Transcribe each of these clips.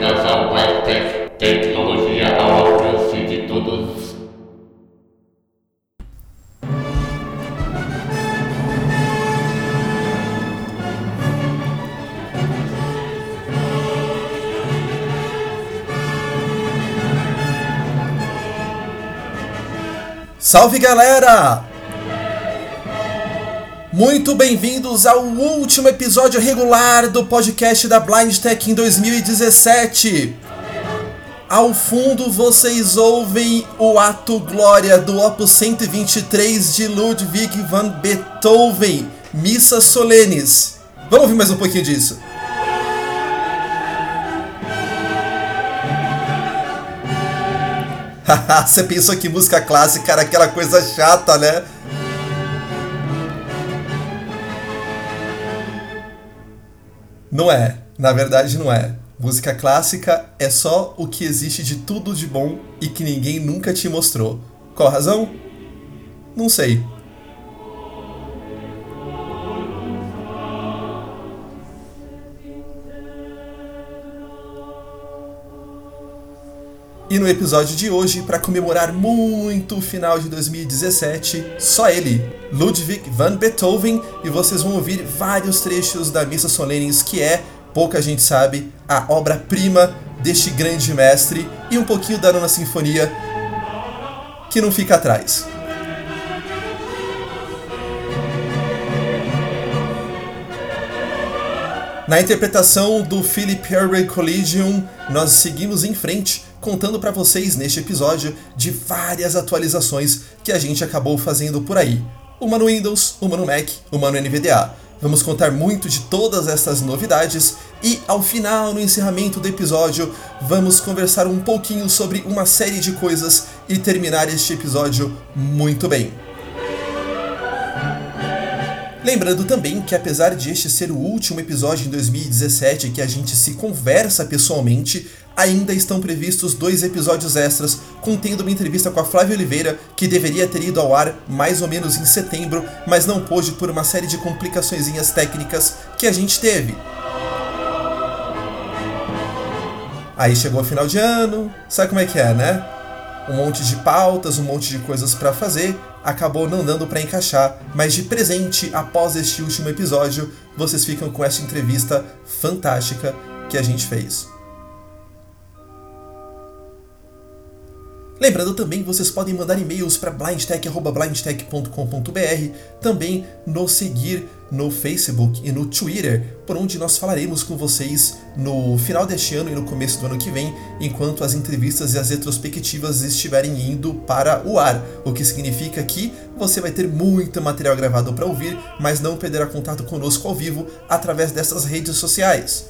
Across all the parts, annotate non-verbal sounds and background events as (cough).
Ao Webtech, tecnologia ao alcance de todos. Salve galera! Muito bem-vindos ao último episódio regular do podcast da Blind Tech em 2017. Ao fundo vocês ouvem o ato glória do Opus 123 de Ludwig van Beethoven, Missa Solenes. Vamos ouvir mais um pouquinho disso. (laughs) Você pensou que música clássica era aquela coisa chata, né? Não é, na verdade não é. Música clássica é só o que existe de tudo de bom e que ninguém nunca te mostrou. Qual a razão? Não sei. E no episódio de hoje, para comemorar muito o final de 2017, só ele, Ludwig van Beethoven, e vocês vão ouvir vários trechos da Missa Solenes, que é, pouca gente sabe, a obra-prima deste grande mestre, e um pouquinho da Nona Sinfonia, que não fica atrás. Na interpretação do Philip Herway Collegium, nós seguimos em frente contando para vocês neste episódio de várias atualizações que a gente acabou fazendo por aí. Uma no Windows, uma no Mac, uma no NVDA. Vamos contar muito de todas essas novidades e ao final, no encerramento do episódio, vamos conversar um pouquinho sobre uma série de coisas e terminar este episódio muito bem. Lembrando também que apesar de este ser o último episódio em 2017 que a gente se conversa pessoalmente, ainda estão previstos dois episódios extras, contendo uma entrevista com a Flávia Oliveira, que deveria ter ido ao ar mais ou menos em setembro, mas não pôde por uma série de complicações técnicas que a gente teve. Aí chegou o final de ano, sabe como é que é, né? Um monte de pautas, um monte de coisas para fazer, acabou não dando para encaixar, mas de presente, após este último episódio, vocês ficam com essa entrevista fantástica que a gente fez. Lembrando também que vocês podem mandar e-mails para blindtech.blindtech.com.br, também nos seguir no Facebook e no Twitter, por onde nós falaremos com vocês no final deste ano e no começo do ano que vem, enquanto as entrevistas e as retrospectivas estiverem indo para o ar, o que significa que você vai ter muito material gravado para ouvir, mas não perderá contato conosco ao vivo através dessas redes sociais.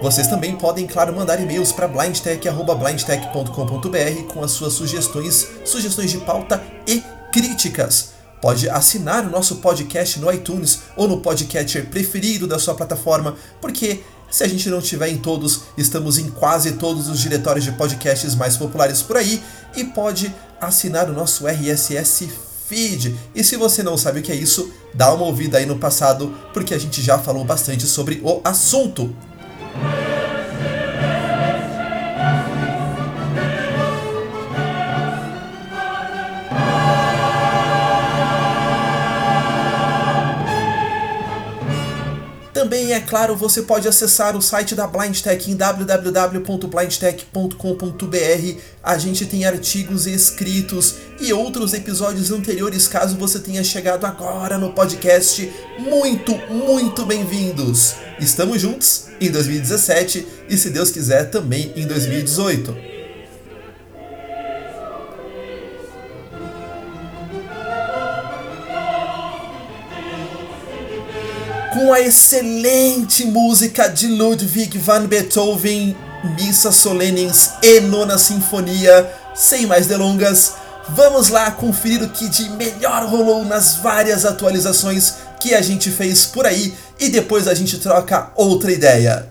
Vocês também podem, claro, mandar e-mails para blindtech.blindtech.com.br com as suas sugestões, sugestões de pauta e críticas. Pode assinar o nosso podcast no iTunes ou no podcatcher preferido da sua plataforma, porque se a gente não tiver em todos, estamos em quase todos os diretórios de podcasts mais populares por aí e pode assinar o nosso RSS feed. E se você não sabe o que é isso, dá uma ouvida aí no passado, porque a gente já falou bastante sobre o assunto. É claro, você pode acessar o site da BlindTech em www.blindtech.com.br. A gente tem artigos escritos e outros episódios anteriores, caso você tenha chegado agora no podcast. Muito, muito bem-vindos! Estamos juntos em 2017 e, se Deus quiser, também em 2018. Com a excelente música de Ludwig van Beethoven, Missa Solenes e Nona Sinfonia. Sem mais delongas, vamos lá conferir o que de melhor rolou nas várias atualizações que a gente fez por aí e depois a gente troca outra ideia.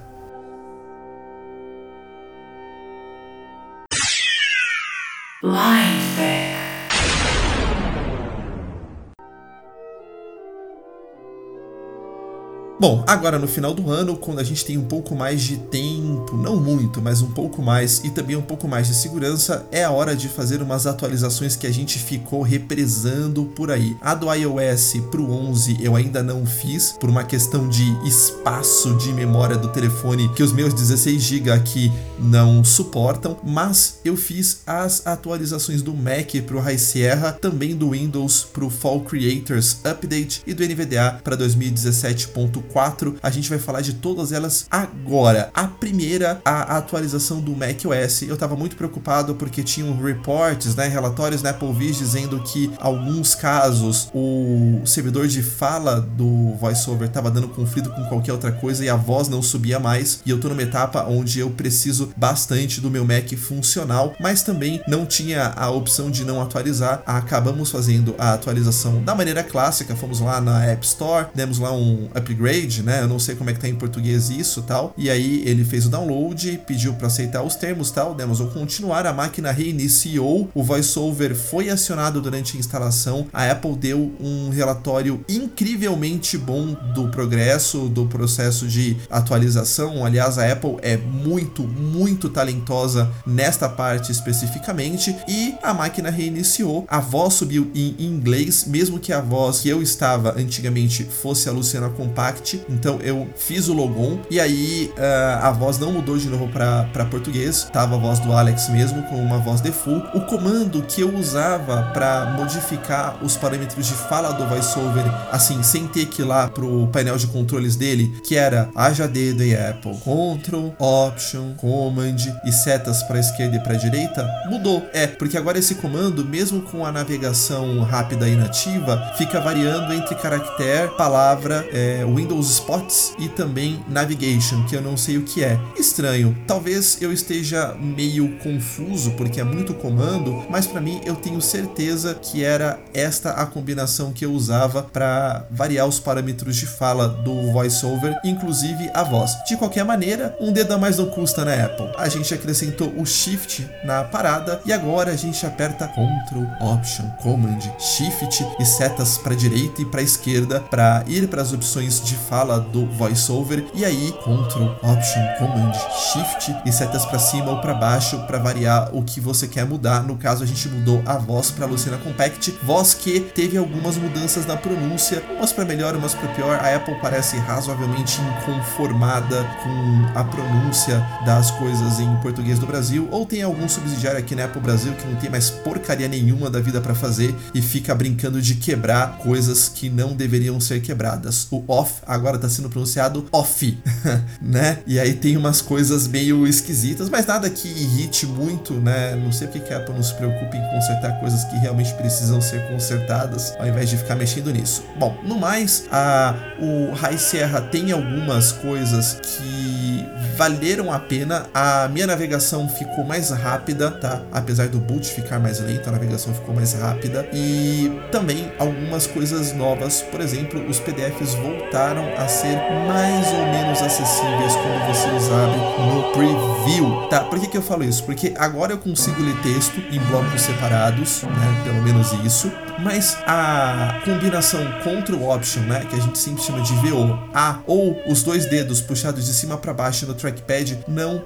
Bom, agora no final do ano, quando a gente tem um pouco mais de tempo, não muito, mas um pouco mais e também um pouco mais de segurança, é a hora de fazer umas atualizações que a gente ficou represando por aí. A do iOS pro 11 eu ainda não fiz por uma questão de espaço de memória do telefone que os meus 16 GB aqui não suportam, mas eu fiz as atualizações do Mac pro High Sierra, também do Windows pro Fall Creators Update e do NVDA para 2017.4 4. A gente vai falar de todas elas agora. A primeira, a atualização do macOS. Eu estava muito preocupado porque tinham reports, né, relatórios na Apple Viz dizendo que alguns casos o servidor de fala do VoiceOver estava dando conflito com qualquer outra coisa e a voz não subia mais. E eu tô numa etapa onde eu preciso bastante do meu Mac funcional, mas também não tinha a opção de não atualizar. Acabamos fazendo a atualização da maneira clássica. Fomos lá na App Store, demos lá um upgrade né? Eu não sei como é que tá em português isso tal. E aí ele fez o download, pediu para aceitar os termos tal, demos o continuar, a máquina reiniciou, o VoiceOver foi acionado durante a instalação, a Apple deu um relatório incrivelmente bom do progresso do processo de atualização. Aliás, a Apple é muito, muito talentosa nesta parte especificamente e a máquina reiniciou. A voz subiu em inglês, mesmo que a voz que eu estava antigamente fosse a Luciana Compact então eu fiz o logon e aí uh, a voz não mudou de novo para português, tava a voz do Alex mesmo com uma voz default. O comando que eu usava para modificar os parâmetros de fala do VoiceOver, assim, sem ter que ir lá pro painel de controles dele, que era haja dedo em Apple, Ctrl, Option, Command e setas para esquerda e para direita, mudou. É, porque agora esse comando, mesmo com a navegação rápida e nativa, fica variando entre caractere, palavra, é, Windows Windows Spots e também Navigation, que eu não sei o que é. Estranho, talvez eu esteja meio confuso porque é muito comando, mas para mim eu tenho certeza que era esta a combinação que eu usava para variar os parâmetros de fala do VoiceOver, inclusive a voz. De qualquer maneira, um dedo a mais não custa na Apple. A gente acrescentou o Shift na parada e agora a gente aperta Ctrl, Option, Command, Shift e setas para direita e para esquerda para ir para as opções de fala do voiceover e aí Ctrl, Option, Command, Shift e setas para cima ou para baixo para variar o que você quer mudar. No caso a gente mudou a voz para Lucina Compact, voz que teve algumas mudanças na pronúncia, umas para melhor, umas para pior. A Apple parece razoavelmente inconformada com a pronúncia das coisas em português do Brasil, ou tem algum subsidiário aqui na Apple Brasil que não tem mais porcaria nenhuma da vida para fazer e fica brincando de quebrar coisas que não deveriam ser quebradas. O off agora tá sendo pronunciado off, (laughs) né? E aí tem umas coisas meio esquisitas, mas nada que irrite muito, né? Não sei porque que a Apple não se preocupa em consertar coisas que realmente precisam ser consertadas, ao invés de ficar mexendo nisso. Bom, no mais, a, o High Sierra tem algumas coisas que valeram a pena. A minha navegação ficou mais rápida, tá? Apesar do boot ficar mais lento, a navegação ficou mais rápida. E também algumas coisas novas, por exemplo, os PDFs voltaram a ser mais ou menos acessíveis quando você abre no preview, tá? Por que, que eu falo isso? Porque agora eu consigo ler texto em blocos separados, né? Pelo menos isso. Mas a combinação Ctrl Option, né? Que a gente sempre chama de VO, A, ou os dois dedos puxados de cima para baixo no trackpad não uh,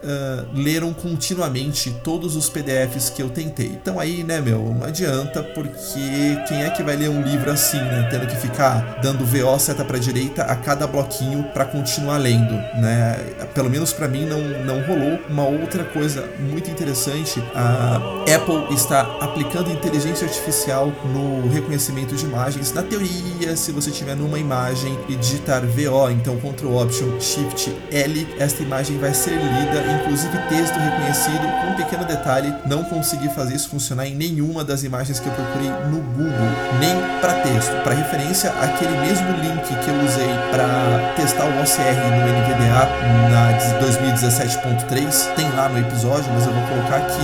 leram continuamente todos os PDFs que eu tentei. Então aí, né, meu, não adianta, porque quem é que vai ler um livro assim, né? Tendo que ficar dando VO seta para direita a cada bloquinho para continuar lendo, né? Pelo menos para mim não, não rolou. Uma outra coisa muito interessante, a Apple está aplicando inteligência artificial no reconhecimento de imagens. Na teoria, se você tiver numa imagem e digitar VO, então Ctrl Option Shift L, esta imagem vai ser lida, inclusive texto reconhecido. Um pequeno detalhe, não consegui fazer isso funcionar em nenhuma das imagens que eu procurei no Google, nem para texto. Para referência, aquele mesmo link que eu usei para testar o OCR no NVDA na 2017.3 tem lá no episódio, mas eu vou colocar aqui.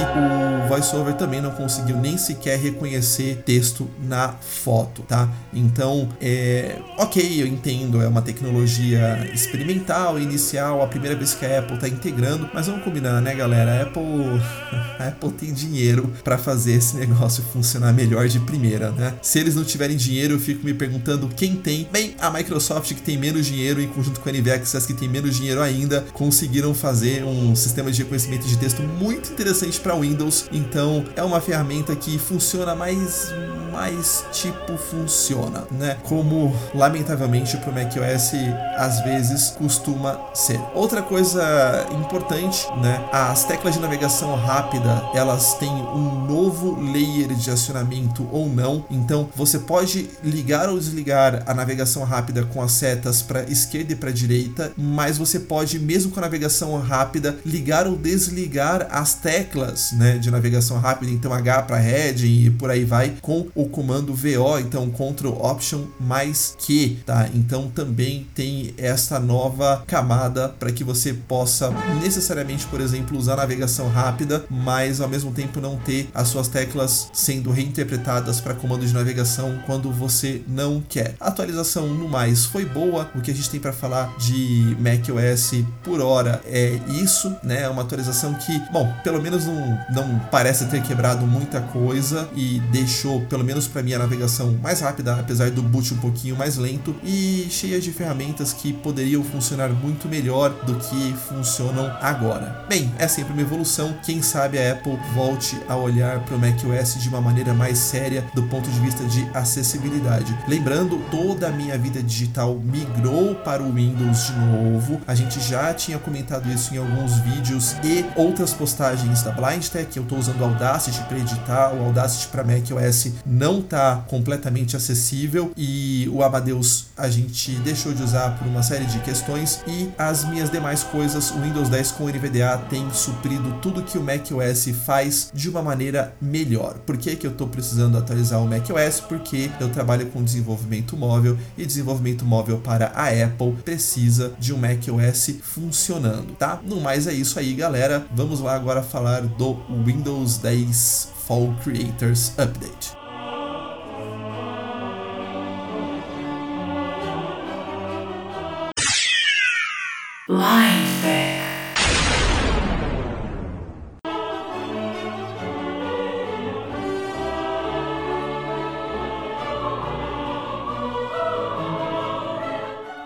O VoiceOver também não conseguiu nem sequer reconhecer texto na foto, tá? Então, é, ok, eu entendo, é uma tecnologia experimental, inicial, a primeira vez que a Apple tá integrando, mas vamos combinar, né, galera? A Apple, (laughs) a Apple tem dinheiro para fazer esse negócio funcionar melhor de primeira, né? Se eles não tiverem dinheiro, eu fico me perguntando quem tem. Bem, a Microsoft que tem menos dinheiro em conjunto com a NVIDIA que tem menos dinheiro ainda, conseguiram fazer um sistema de reconhecimento de texto muito interessante para Windows. Então, é uma ferramenta que funciona mais mais tipo funciona, né? Como lamentavelmente pro macOS às vezes costuma ser. Outra coisa importante, né? As teclas de navegação rápida, elas têm um novo layer de acionamento ou não. Então, você pode ligar ou desligar a navegação rápida com as setas para esquerda e para direita, mas você pode mesmo com a navegação rápida ligar ou desligar as teclas, né, de navegação rápida, então H para head e por aí vai com o o comando VO, então Ctrl Option mais Q, tá? Então também tem esta nova camada para que você possa necessariamente, por exemplo, usar navegação rápida, mas ao mesmo tempo não ter as suas teclas sendo reinterpretadas para comando de navegação quando você não quer. A atualização no mais foi boa, o que a gente tem para falar de macOS por hora é isso, né? É uma atualização que, bom, pelo menos não, não parece ter quebrado muita coisa e deixou pelo menos para mim a navegação mais rápida, apesar do boot um pouquinho mais lento e cheia de ferramentas que poderiam funcionar muito melhor do que funcionam agora. Bem, é sempre uma evolução. Quem sabe a Apple volte a olhar para o macOS de uma maneira mais séria do ponto de vista de acessibilidade. Lembrando, toda a minha vida digital migrou para o Windows de novo. A gente já tinha comentado isso em alguns vídeos e outras postagens da Blind Tech. Eu estou usando Audacity para editar, o Audacity para macOS não está completamente acessível e o Amadeus a gente deixou de usar por uma série de questões e as minhas demais coisas, o Windows 10 com NVDA tem suprido tudo que o macOS faz de uma maneira melhor. Por que, que eu estou precisando atualizar o macOS? Porque eu trabalho com desenvolvimento móvel e desenvolvimento móvel para a Apple precisa de um macOS funcionando, tá? No mais é isso aí, galera. Vamos lá agora falar do Windows 10 Fall Creators Update. Life.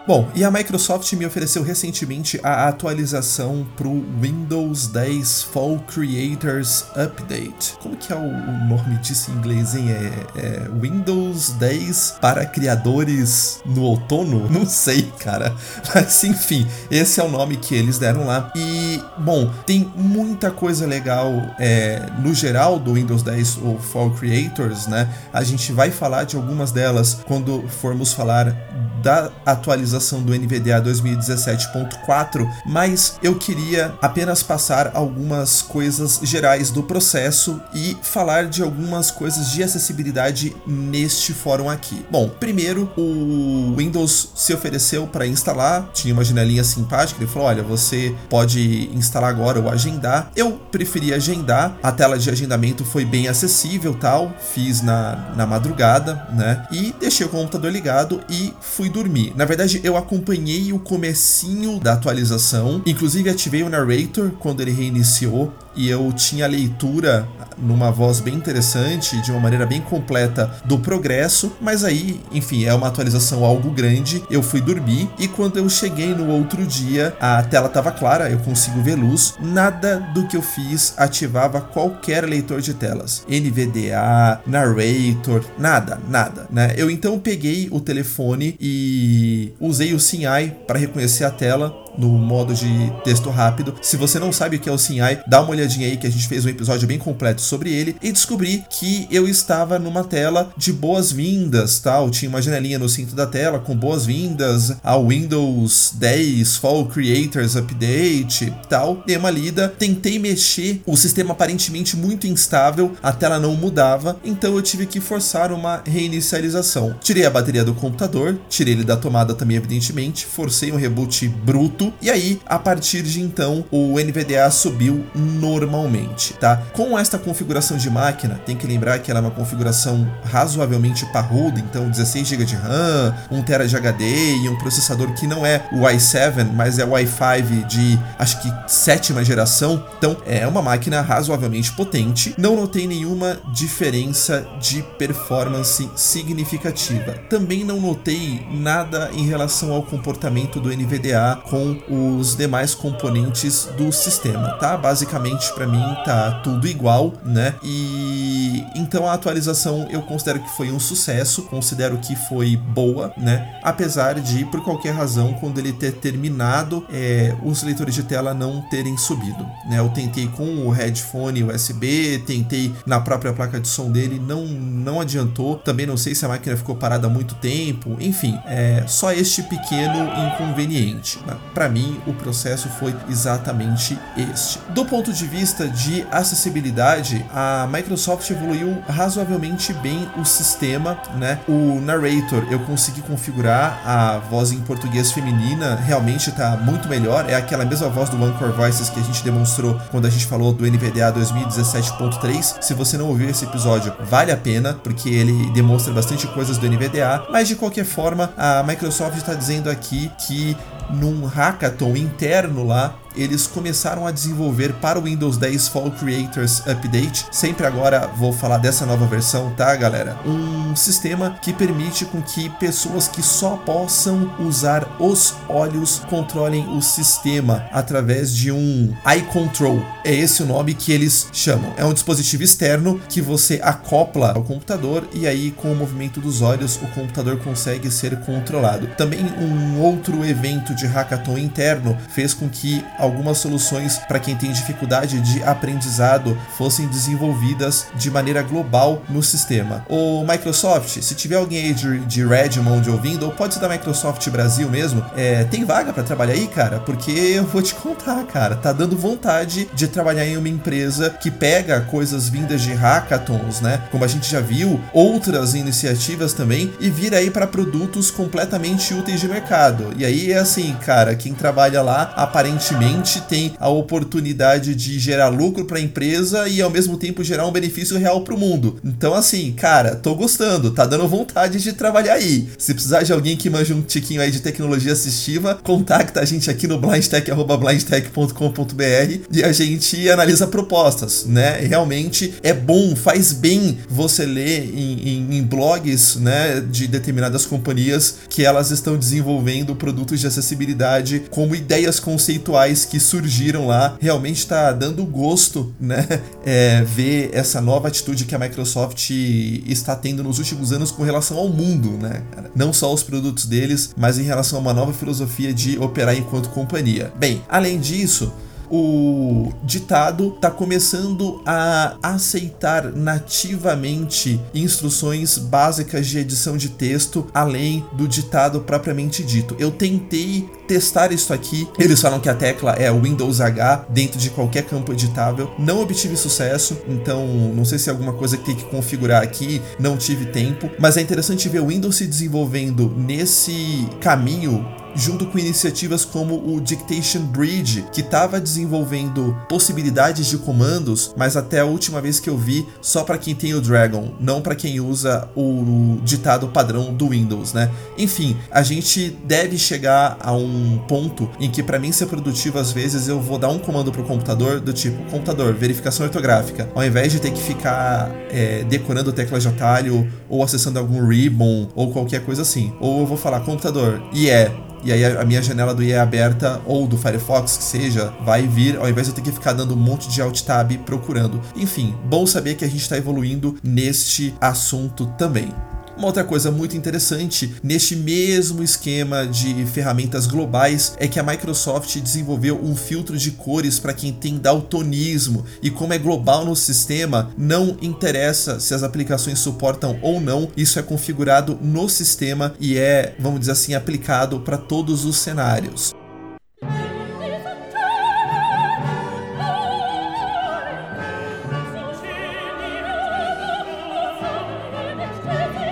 Bom, e a Microsoft me ofereceu recentemente a atualização para o Windows 10 Fall Creators Update. Como que é o, nome disso em inglês, hein? É, é, Windows 10 para criadores no outono? (laughs) Não sei, cara. Mas enfim, esse é o nome que eles deram lá. E, bom, tem muita coisa legal é, no geral do Windows 10 ou Fall Creators, né? A gente vai falar de algumas delas quando formos falar da atualização do NVDA 2017.4, mas eu queria apenas passar algumas coisas gerais do processo e falar de algumas coisas de acessibilidade neste fórum aqui. Bom, primeiro, o Windows se ofereceu para instalar, tinha uma janelinha simpática, ele falou: olha, você pode instalar agora ou agendar. Eu preferi agendar, a tela de agendamento foi bem acessível, tal, fiz na, na madrugada, né? E deixei o computador ligado e fui dormir. Na verdade, eu acompanhei o comecinho da atualização, inclusive ativei o narrator quando ele reiniciou e eu tinha leitura numa voz bem interessante, de uma maneira bem completa do progresso, mas aí, enfim, é uma atualização algo grande. Eu fui dormir e quando eu cheguei no outro dia, a tela estava clara, eu consigo ver luz. Nada do que eu fiz ativava qualquer leitor de telas, NVDA, narrator, nada, nada, né? Eu então peguei o telefone e usei o SIM-AI para reconhecer a tela no modo de texto rápido. Se você não sabe o que é o SIM-AI, dá uma olhadinha aí que a gente fez um episódio bem completo sobre ele e descobri que eu estava numa tela de boas-vindas, tal. Tinha uma janelinha no centro da tela com boas-vindas ao Windows 10 Fall Creators Update, tal. Dei uma lida, tentei mexer, o sistema aparentemente muito instável, a tela não mudava, então eu tive que forçar uma reinicialização. Tirei a bateria do computador, tirei ele da tomada também evidentemente, forcei um reboot bruto e aí a partir de então o NVDA subiu normalmente, tá? Com esta configuração de máquina, tem que lembrar que ela é uma configuração razoavelmente parruda, então 16 GB de RAM, 1 TB de HD e um processador que não é o i7, mas é o i5 de acho que sétima geração. Então é uma máquina razoavelmente potente. Não notei nenhuma diferença de performance significativa. Também não notei nada em relação ao comportamento do NVDA com os demais componentes do sistema, tá? Basicamente para mim tá tudo igual, né? E então a atualização eu considero que foi um sucesso, considero que foi boa, né? Apesar de por qualquer razão quando ele ter terminado, é, os leitores de tela não terem subido, né? Eu tentei com o headphone USB, tentei na própria placa de som dele, não não adiantou. Também não sei se a máquina ficou parada há muito tempo, enfim, é só este pequeno inconveniente. Né? Para mim, o processo foi exatamente este. Do ponto de vista de acessibilidade, a Microsoft evoluiu razoavelmente bem o sistema, né? O narrator eu consegui configurar a voz em português feminina, realmente está muito melhor. É aquela mesma voz do Anchor Voices que a gente demonstrou quando a gente falou do NVDA 2017.3. Se você não ouviu esse episódio, vale a pena, porque ele demonstra bastante coisas do NVDA. Mas de qualquer forma, a Microsoft está dizendo aqui que num hackathon interno lá, eles começaram a desenvolver para o Windows 10 Fall Creators Update. Sempre agora vou falar dessa nova versão, tá, galera? Um sistema que permite com que pessoas que só possam usar os olhos controlem o sistema através de um eye control. É esse o nome que eles chamam. É um dispositivo externo que você acopla ao computador e aí com o movimento dos olhos o computador consegue ser controlado. Também um outro evento de hackathon interno fez com que algumas soluções para quem tem dificuldade de aprendizado fossem desenvolvidas de maneira global no sistema. O Microsoft, se tiver alguém aí de, de Redmond ouvindo, ou pode ser da Microsoft Brasil mesmo, é, tem vaga para trabalhar aí, cara? Porque eu vou te contar, cara, tá dando vontade de trabalhar em uma empresa que pega coisas vindas de hackathons, né? Como a gente já viu, outras iniciativas também, e vira aí para produtos completamente úteis de mercado. E aí é assim, cara, quem trabalha lá aparentemente tem a oportunidade de gerar lucro para a empresa e ao mesmo tempo gerar um benefício real para o mundo. Então, assim, cara, tô gostando, tá dando vontade de trabalhar aí. Se precisar de alguém que manja um tiquinho aí de tecnologia assistiva, contacta a gente aqui no blindtech.blindtech.com.br e a gente analisa propostas, né? Realmente é bom, faz bem você ler em, em, em blogs, né, de determinadas companhias que elas estão desenvolvendo produtos de acessibilidade como ideias conceituais que surgiram lá, realmente está dando gosto, né? (laughs) É, ver essa nova atitude que a Microsoft está tendo nos últimos anos com relação ao mundo, né? Não só os produtos deles, mas em relação a uma nova filosofia de operar enquanto companhia. Bem, além disso, o ditado está começando a aceitar nativamente instruções básicas de edição de texto, além do ditado propriamente dito. Eu tentei testar isso aqui. Eles falam que a tecla é Windows H dentro de qualquer campo editável. Não obtive sucesso, então não sei se é alguma coisa que tem que configurar aqui, não tive tempo. Mas é interessante ver o Windows se desenvolvendo nesse caminho junto com iniciativas como o Dictation Bridge, que estava desenvolvendo possibilidades de comandos, mas até a última vez que eu vi, só para quem tem o Dragon, não para quem usa o ditado padrão do Windows, né? Enfim, a gente deve chegar a um ponto em que para mim ser produtivo às vezes eu vou dar um comando pro computador do tipo computador verificação ortográfica, ao invés de ter que ficar é, decorando teclas de atalho ou acessando algum ribbon ou qualquer coisa assim, ou eu vou falar computador e é e aí a minha janela do IE é aberta ou do Firefox que seja, vai vir ao invés de eu ter que ficar dando um monte de alt tab procurando. Enfim, bom saber que a gente está evoluindo neste assunto também. Uma outra coisa muito interessante neste mesmo esquema de ferramentas globais é que a Microsoft desenvolveu um filtro de cores para quem tem daltonismo e como é global no sistema, não interessa se as aplicações suportam ou não, isso é configurado no sistema e é, vamos dizer assim, aplicado para todos os cenários.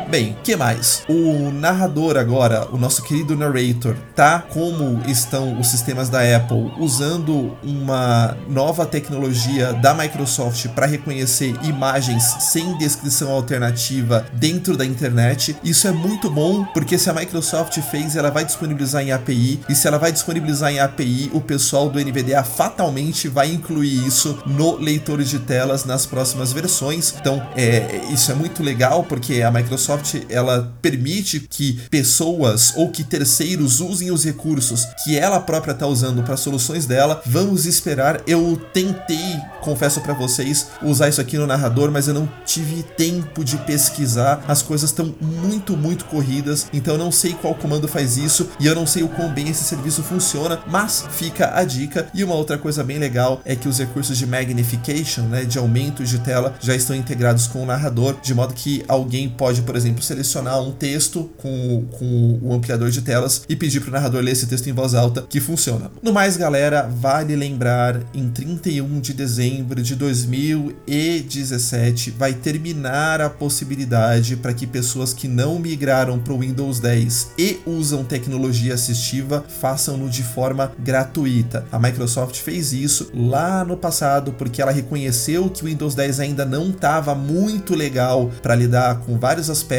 Bem, que mais? O narrador agora, o nosso querido narrator, tá como estão os sistemas da Apple usando uma nova tecnologia da Microsoft para reconhecer imagens sem descrição alternativa dentro da internet. Isso é muito bom porque se a Microsoft fez, ela vai disponibilizar em API e se ela vai disponibilizar em API, o pessoal do NVDA fatalmente vai incluir isso no leitor de telas nas próximas versões. Então, é, isso é muito legal porque a Microsoft ela permite que pessoas ou que terceiros usem os recursos que ela própria está usando para soluções dela. Vamos esperar. Eu tentei, confesso para vocês, usar isso aqui no narrador, mas eu não tive tempo de pesquisar. As coisas estão muito, muito corridas, então eu não sei qual comando faz isso e eu não sei o quão bem esse serviço funciona, mas fica a dica. E uma outra coisa bem legal é que os recursos de magnification, né, de aumento de tela, já estão integrados com o narrador, de modo que alguém pode, por exemplo, selecionar um texto com, com o ampliador de telas e pedir para o narrador ler esse texto em voz alta, que funciona. No mais, galera, vale lembrar, em 31 de dezembro de 2017 vai terminar a possibilidade para que pessoas que não migraram para o Windows 10 e usam tecnologia assistiva façam-no de forma gratuita. A Microsoft fez isso lá no passado porque ela reconheceu que o Windows 10 ainda não estava muito legal para lidar com vários aspectos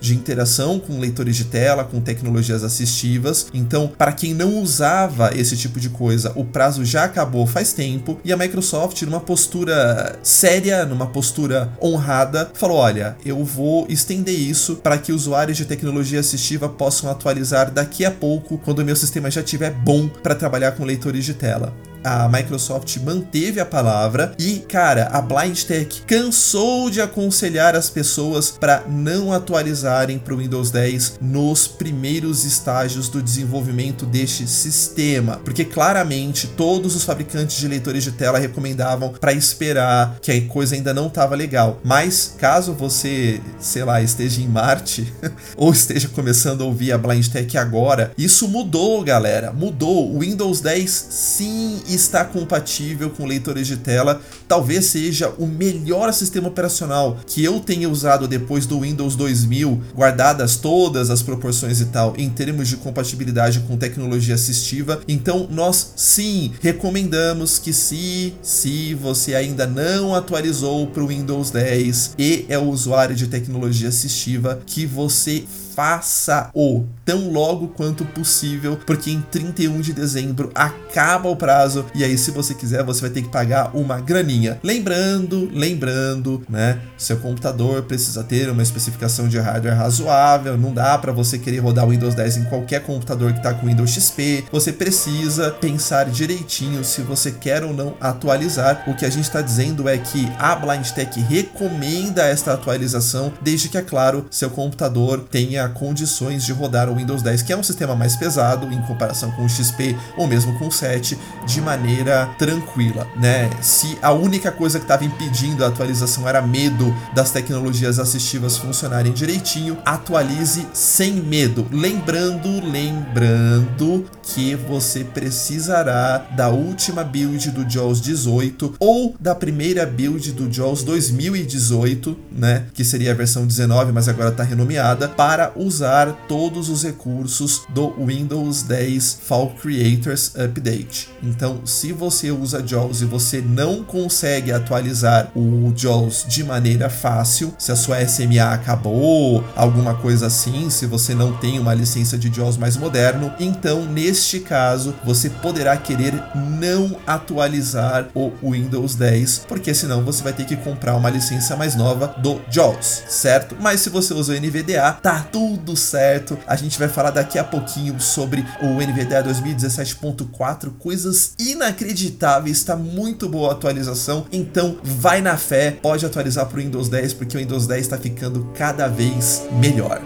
de interação com leitores de tela, com tecnologias assistivas. Então, para quem não usava esse tipo de coisa, o prazo já acabou faz tempo e a Microsoft, numa postura séria, numa postura honrada, falou: olha, eu vou estender isso para que usuários de tecnologia assistiva possam atualizar daqui a pouco, quando o meu sistema já estiver bom para trabalhar com leitores de tela a Microsoft manteve a palavra e, cara, a Blind Tech cansou de aconselhar as pessoas para não atualizarem para o Windows 10 nos primeiros estágios do desenvolvimento deste sistema, porque claramente todos os fabricantes de leitores de tela recomendavam para esperar que a coisa ainda não estava legal. Mas caso você, sei lá, esteja em Marte (laughs) ou esteja começando a ouvir a Blind Tech agora, isso mudou, galera. Mudou. O Windows 10 sim está compatível com leitores de tela, talvez seja o melhor sistema operacional que eu tenha usado depois do Windows 2000, guardadas todas as proporções e tal, em termos de compatibilidade com tecnologia assistiva. Então, nós sim recomendamos que se se você ainda não atualizou para o Windows 10 e é usuário de tecnologia assistiva, que você faça-o tão logo quanto possível, porque em 31 de dezembro acaba o prazo e aí se você quiser você vai ter que pagar uma graninha. Lembrando, lembrando, né, seu computador precisa ter uma especificação de hardware razoável, não dá para você querer rodar o Windows 10 em qualquer computador que está com Windows XP. Você precisa pensar direitinho se você quer ou não atualizar. O que a gente está dizendo é que a Blind Tech recomenda esta atualização, desde que é claro, seu computador tenha condições de rodar o Windows 10, que é um sistema mais pesado em comparação com o XP ou mesmo com o 7, de maneira tranquila, né? Se a única coisa que estava impedindo a atualização era medo das tecnologias assistivas funcionarem direitinho, atualize sem medo. Lembrando, lembrando que você precisará da última build do JAWS 18 ou da primeira build do JAWS 2018, né? Que seria a versão 19, mas agora está renomeada, para usar todos os recursos do Windows 10 Fall Creators Update. Então, se você usa JAWS e você não consegue atualizar o JAWS de maneira fácil, se a sua SMA acabou, alguma coisa assim, se você não tem uma licença de JAWS mais moderno, então neste caso você poderá querer não atualizar o Windows 10, porque senão você vai ter que comprar uma licença mais nova do JAWS, certo? Mas se você usa o NVDA, tá tudo tudo certo. A gente vai falar daqui a pouquinho sobre o NVDA 2017.4, coisas inacreditáveis, está muito boa a atualização. Então, vai na fé, pode atualizar para o Windows 10 porque o Windows 10 está ficando cada vez melhor.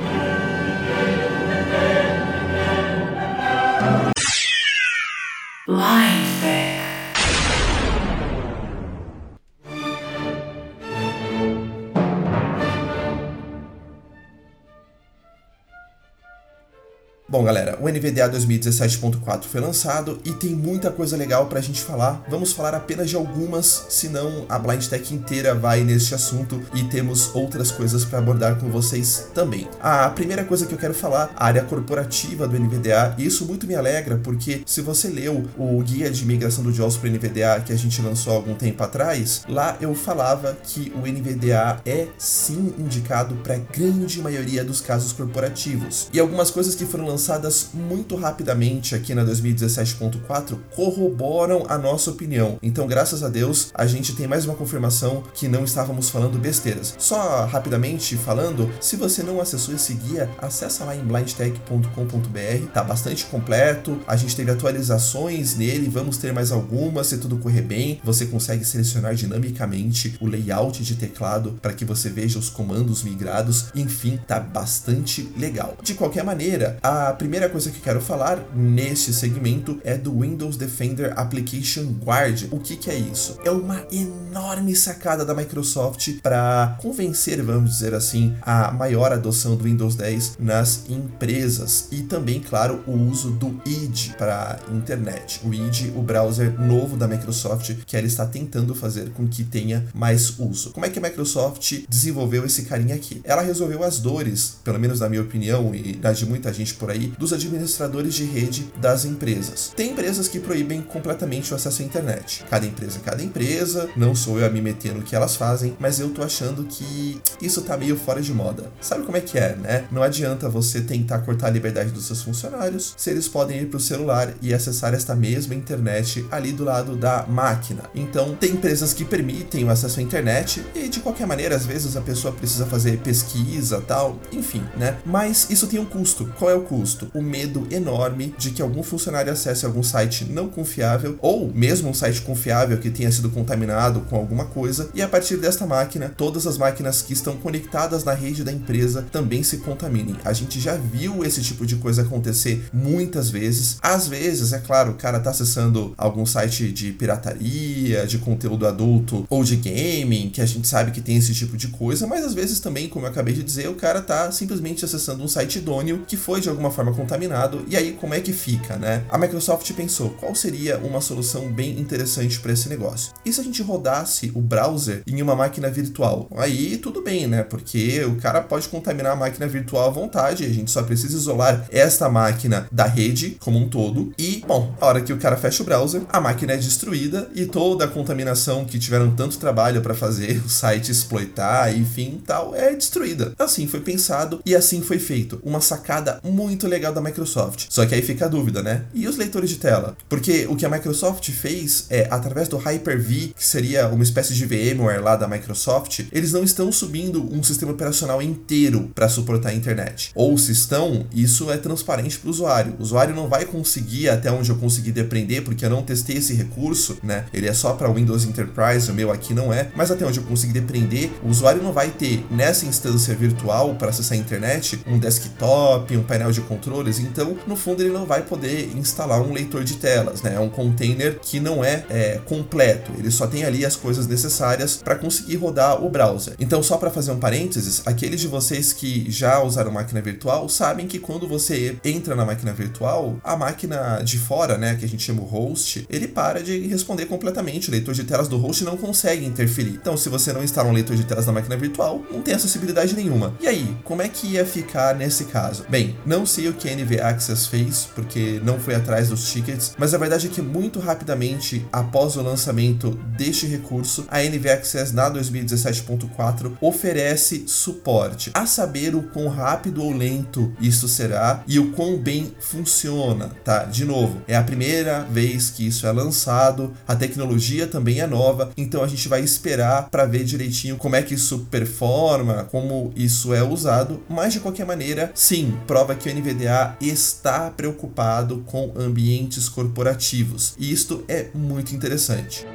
Bom, galera, o NVDA 2017.4 foi lançado e tem muita coisa legal pra gente falar. Vamos falar apenas de algumas, senão a Blind Tech inteira vai neste assunto e temos outras coisas para abordar com vocês também. A primeira coisa que eu quero falar, a área corporativa do NVDA, e isso muito me alegra porque se você leu o guia de migração do JAWS para o NVDA que a gente lançou há algum tempo atrás, lá eu falava que o NVDA é sim indicado para grande maioria dos casos corporativos. E algumas coisas que foram lançadas muito rapidamente aqui na 2017.4 corroboram a nossa opinião. Então, graças a Deus, a gente tem mais uma confirmação que não estávamos falando besteiras. Só rapidamente falando, se você não acessou esse guia, acessa lá em blindtech.com.br, tá bastante completo. A gente teve atualizações nele, vamos ter mais algumas se tudo correr bem. Você consegue selecionar dinamicamente o layout de teclado para que você veja os comandos migrados. Enfim, tá bastante legal. De qualquer maneira, a primeira coisa que quero falar neste segmento é do Windows Defender Application Guard. O que, que é isso? É uma enorme sacada da Microsoft para convencer, vamos dizer assim, a maior adoção do Windows 10 nas empresas e também, claro, o uso do ID para internet. O ID, o browser novo da Microsoft, que ela está tentando fazer com que tenha mais uso. Como é que a Microsoft desenvolveu esse carinha aqui? Ela resolveu as dores, pelo menos na minha opinião e na de muita gente por aí, dos administradores de rede das empresas. Tem empresas que proíbem completamente o acesso à internet. Cada empresa, é cada empresa, não sou eu a me meter no que elas fazem, mas eu tô achando que isso tá meio fora de moda. Sabe como é que é, né? Não adianta você tentar cortar a liberdade dos seus funcionários se eles podem ir pro celular e acessar esta mesma internet ali do lado da máquina. Então, tem empresas que permitem o acesso à internet e de qualquer maneira, às vezes a pessoa precisa fazer pesquisa, tal, enfim, né? Mas isso tem um custo. Qual é o custo? O medo enorme de que algum funcionário acesse algum site não confiável ou mesmo um site confiável que tenha sido contaminado com alguma coisa e a partir desta máquina, todas as máquinas que estão conectadas na rede da empresa também se contaminem. A gente já viu esse tipo de coisa acontecer muitas vezes. Às vezes, é claro, o cara tá acessando algum site de pirataria, de conteúdo adulto ou de gaming, que a gente sabe que tem esse tipo de coisa, mas às vezes também, como eu acabei de dizer, o cara tá simplesmente acessando um site idôneo que foi de alguma forma contaminado. E aí, como é que fica, né? A Microsoft pensou qual seria uma solução bem interessante para esse negócio. E se a gente rodasse o browser em uma máquina virtual? Aí tudo bem, né? Porque o cara pode contaminar a máquina virtual à vontade, a gente só precisa isolar esta máquina da rede como um todo. E, bom, a hora que o cara fecha o browser, a máquina é destruída e toda a contaminação que tiveram tanto trabalho para fazer o site exploitar, enfim, tal, é destruída. Assim foi pensado e assim foi feito. Uma sacada muito legal da Microsoft. Só que aí fica a dúvida, né? E os leitores de tela? Porque o que a Microsoft fez é, através do Hyper-V, que seria uma espécie de VMware lá da Microsoft, eles não estão subindo um sistema operacional inteiro para suportar a internet. Ou se estão, isso é transparente para o usuário. O usuário não vai conseguir até onde eu consegui depreender, porque eu não testei esse recurso, né? Ele é só para Windows Enterprise, o meu aqui não é, mas até onde eu consegui depreender, o usuário não vai ter nessa instância virtual para acessar a internet um desktop, um painel de controles, então no fundo ele não vai poder instalar um leitor de telas, né? É um container que não é, é completo, ele só tem ali as coisas necessárias para conseguir rodar o browser. Então, só para fazer um parênteses, aqueles de vocês que já usaram máquina virtual sabem que quando você entra na máquina virtual, a máquina de fora, né, que a gente chama o host, ele para de responder completamente. O leitor de telas do host não consegue interferir. Então, se você não instala um leitor de telas na máquina virtual, não tem acessibilidade nenhuma. E aí, como é que ia ficar nesse caso? Bem, não sei o que a NV Access fez, porque não foi atrás dos tickets, mas a verdade é que muito rapidamente após o lançamento deste recurso, a NV Access na 2017.4 oferece suporte, a saber o quão rápido ou lento isso será e o quão bem funciona, tá? De novo, é a primeira vez que isso é lançado, a tecnologia também é nova, então a gente vai esperar para ver direitinho como é que isso performa, como isso é usado, mas de qualquer maneira, sim, prova que o NVDA está preocupado com ambientes corporativos. E isto é muito interessante.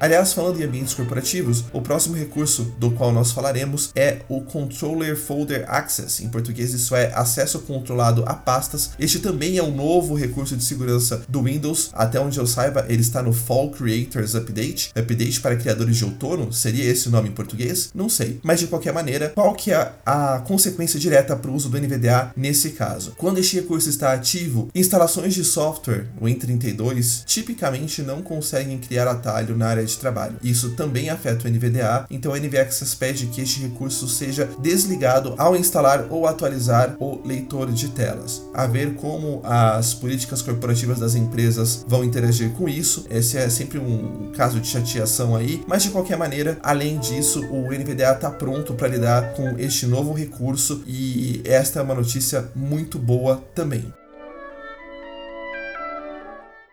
Aliás, falando em ambientes corporativos, o próximo recurso do qual nós falaremos é o Controller Folder Access. Em português, isso é acesso controlado a pastas. Este também é um novo recurso de segurança do Windows. Até onde eu saiba, ele está no Fall Creators Update. Update para criadores de outono? Seria esse o nome em português? Não sei. Mas de qualquer maneira, qual que é a consequência direta para o uso do NVDA nesse caso? Quando este recurso está ativo, instalações de software, o Win32, tipicamente não conseguem criar atalho na área de trabalho. Isso também afeta o NVDA, então o NVAccess pede que este recurso seja desligado ao instalar ou atualizar o leitor de telas. A ver como as políticas corporativas das empresas vão interagir com isso. Esse é sempre um caso de chateação aí, mas de qualquer maneira, além disso, o NVDA está pronto para lidar com este novo recurso e esta é uma notícia muito boa também.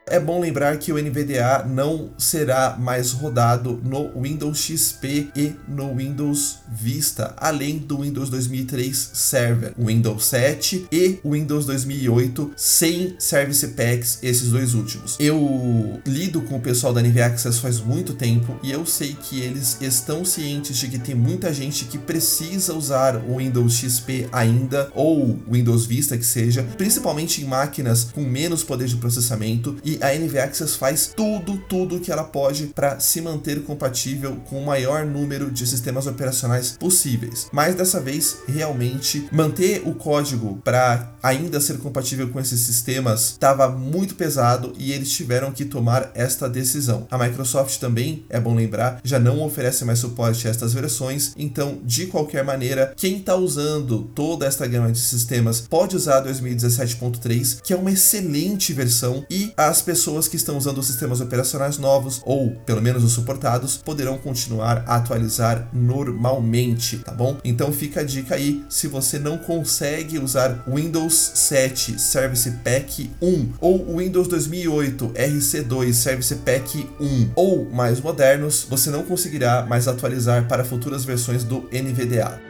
É bom lembrar que o NVDA não será mais rodado no Windows XP e no Windows Vista, além do Windows 2003 Server, Windows 7 e Windows 2008 sem Service Packs, esses dois últimos. Eu lido com o pessoal da NV Access faz muito tempo e eu sei que eles estão cientes de que tem muita gente que precisa usar o Windows XP ainda ou Windows Vista que seja, principalmente em máquinas com menos poder de processamento e a NV Access faz tudo, tudo que ela pode para se manter compatível com o maior número de sistemas operacionais possíveis. Mas dessa vez, realmente, manter o código para ainda ser compatível com esses sistemas estava muito pesado e eles tiveram que tomar esta decisão. A Microsoft também, é bom lembrar, já não oferece mais suporte a estas versões, então, de qualquer maneira, quem está usando toda esta gama de sistemas pode usar 2017.3, que é uma excelente versão, e as pessoas que estão usando sistemas operacionais novos, ou pelo menos os suportados, poderão continuar a atualizar normalmente, tá bom? Então fica a dica aí, se você não consegue usar Windows 7 Service Pack 1 ou Windows 2008 RC2 Service Pack 1 ou mais modernos, você não conseguirá mais atualizar para futuras versões do NVDA.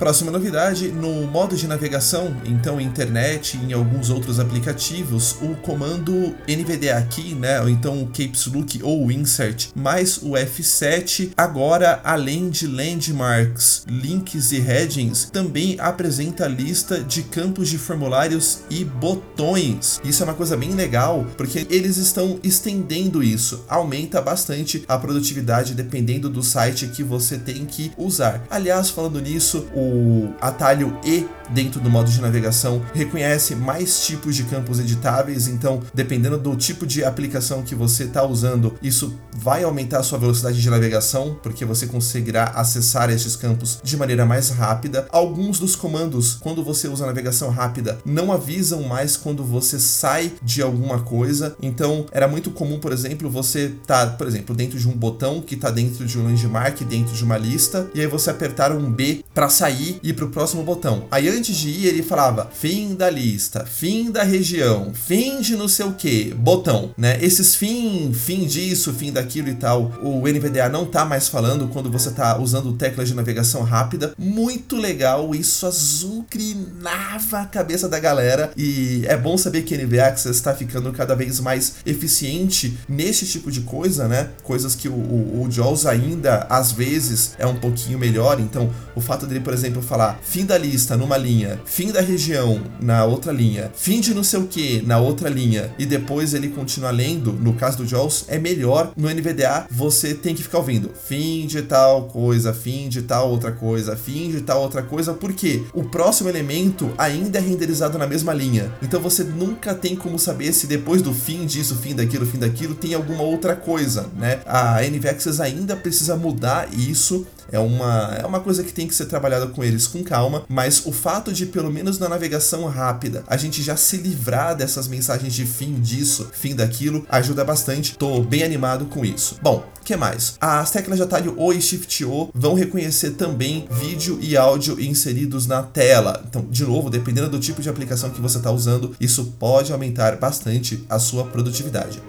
Próxima novidade, no modo de navegação, então internet e em alguns outros aplicativos, o comando NVDA key, né, ou então o caps look ou o insert, mais o F7, agora além de landmarks, links e headings, também apresenta a lista de campos de formulários e botões. Isso é uma coisa bem legal, porque eles estão estendendo isso, aumenta bastante a produtividade dependendo do site que você tem que usar. Aliás, falando nisso, o o atalho E dentro do modo de navegação reconhece mais tipos de campos editáveis, então dependendo do tipo de aplicação que você está usando, isso vai aumentar a sua velocidade de navegação, porque você conseguirá acessar esses campos de maneira mais rápida. Alguns dos comandos, quando você usa navegação rápida, não avisam mais quando você sai de alguma coisa, então era muito comum, por exemplo, você tá, por exemplo, dentro de um botão que está dentro de um landmark, dentro de uma lista, e aí você apertar um B para sair sair e ir pro próximo botão. Aí antes de ir, ele falava fim da lista, fim da região, fim de não sei o que, botão, né? Esses fim, fim disso, fim daquilo e tal, o NVDA não tá mais falando quando você tá usando teclas de navegação rápida. Muito legal, isso azucrinava a cabeça da galera e é bom saber que NVDA Access está ficando cada vez mais eficiente nesse tipo de coisa, né? Coisas que o, o, o JAWS ainda às vezes é um pouquinho melhor, então o fato dele, por exemplo, exemplo, falar fim da lista numa linha, fim da região na outra linha, fim de não sei o que na outra linha, e depois ele continua lendo, no caso do Jaws, é melhor. No NVDA, você tem que ficar ouvindo fim de tal coisa, fim de tal outra coisa, fim de tal outra coisa, porque o próximo elemento ainda é renderizado na mesma linha. Então você nunca tem como saber se depois do fim disso, fim daquilo, fim daquilo, tem alguma outra coisa, né? A NVAccess ainda precisa mudar isso é uma, é uma coisa que tem que ser trabalhada com eles com calma, mas o fato de, pelo menos na navegação rápida, a gente já se livrar dessas mensagens de fim disso, fim daquilo, ajuda bastante. Tô bem animado com isso. Bom, que mais? As teclas de atalho O e Shift O vão reconhecer também vídeo e áudio inseridos na tela. Então, de novo, dependendo do tipo de aplicação que você está usando, isso pode aumentar bastante a sua produtividade.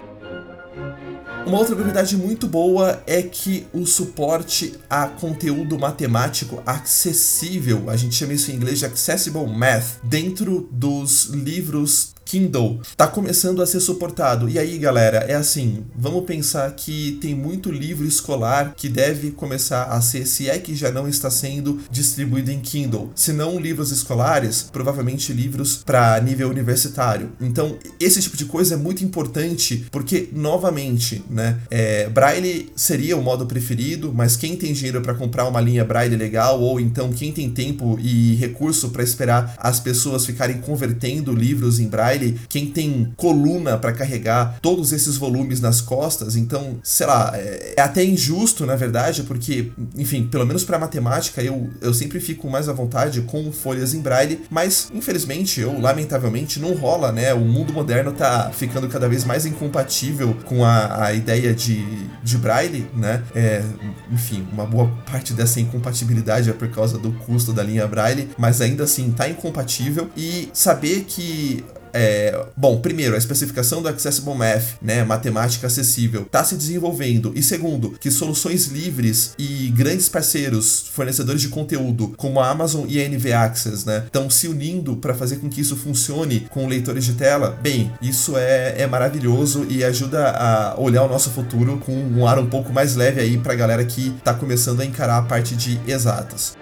Uma outra propriedade muito boa é que o suporte a conteúdo matemático acessível, a gente chama isso em inglês de Accessible Math, dentro dos livros Kindle tá começando a ser suportado. E aí, galera, é assim, vamos pensar que tem muito livro escolar que deve começar a ser, se é que já não está sendo distribuído em Kindle. Se não livros escolares, provavelmente livros para nível universitário. Então, esse tipo de coisa é muito importante porque, novamente, né, é, Braille seria o modo preferido, mas quem tem dinheiro para comprar uma linha Braille legal ou então quem tem tempo e recurso para esperar as pessoas ficarem convertendo livros em Braille quem tem coluna para carregar todos esses volumes nas costas, então, sei lá, é, é até injusto, na verdade, porque, enfim, pelo menos para matemática eu, eu sempre fico mais à vontade com folhas em braille, mas infelizmente ou lamentavelmente não rola, né? O mundo moderno tá ficando cada vez mais incompatível com a, a ideia de, de braille, né? É, enfim, uma boa parte dessa incompatibilidade é por causa do custo da linha braille, mas ainda assim tá incompatível e saber que é, bom, primeiro, a especificação do Accessible Math, né, matemática acessível, está se desenvolvendo. E segundo, que soluções livres e grandes parceiros, fornecedores de conteúdo, como a Amazon e a NV Access, né, estão se unindo para fazer com que isso funcione com leitores de tela. Bem, isso é, é maravilhoso e ajuda a olhar o nosso futuro com um ar um pouco mais leve aí para a galera que está começando a encarar a parte de exatas.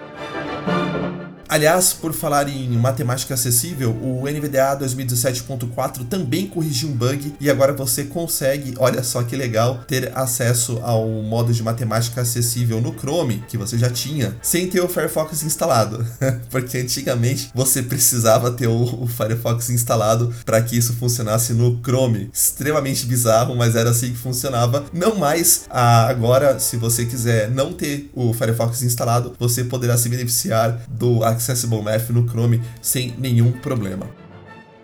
Aliás, por falar em matemática acessível, o NVDA 2017.4 também corrigiu um bug e agora você consegue, olha só que legal, ter acesso ao modo de matemática acessível no Chrome, que você já tinha, sem ter o Firefox instalado. (laughs) Porque antigamente você precisava ter o, Firefox instalado para que isso funcionasse no Chrome. Extremamente bizarro, mas era assim que funcionava. Não mais agora, se você quiser não ter o Firefox instalado, você poderá se beneficiar do Accessible Math no Chrome sem nenhum problema.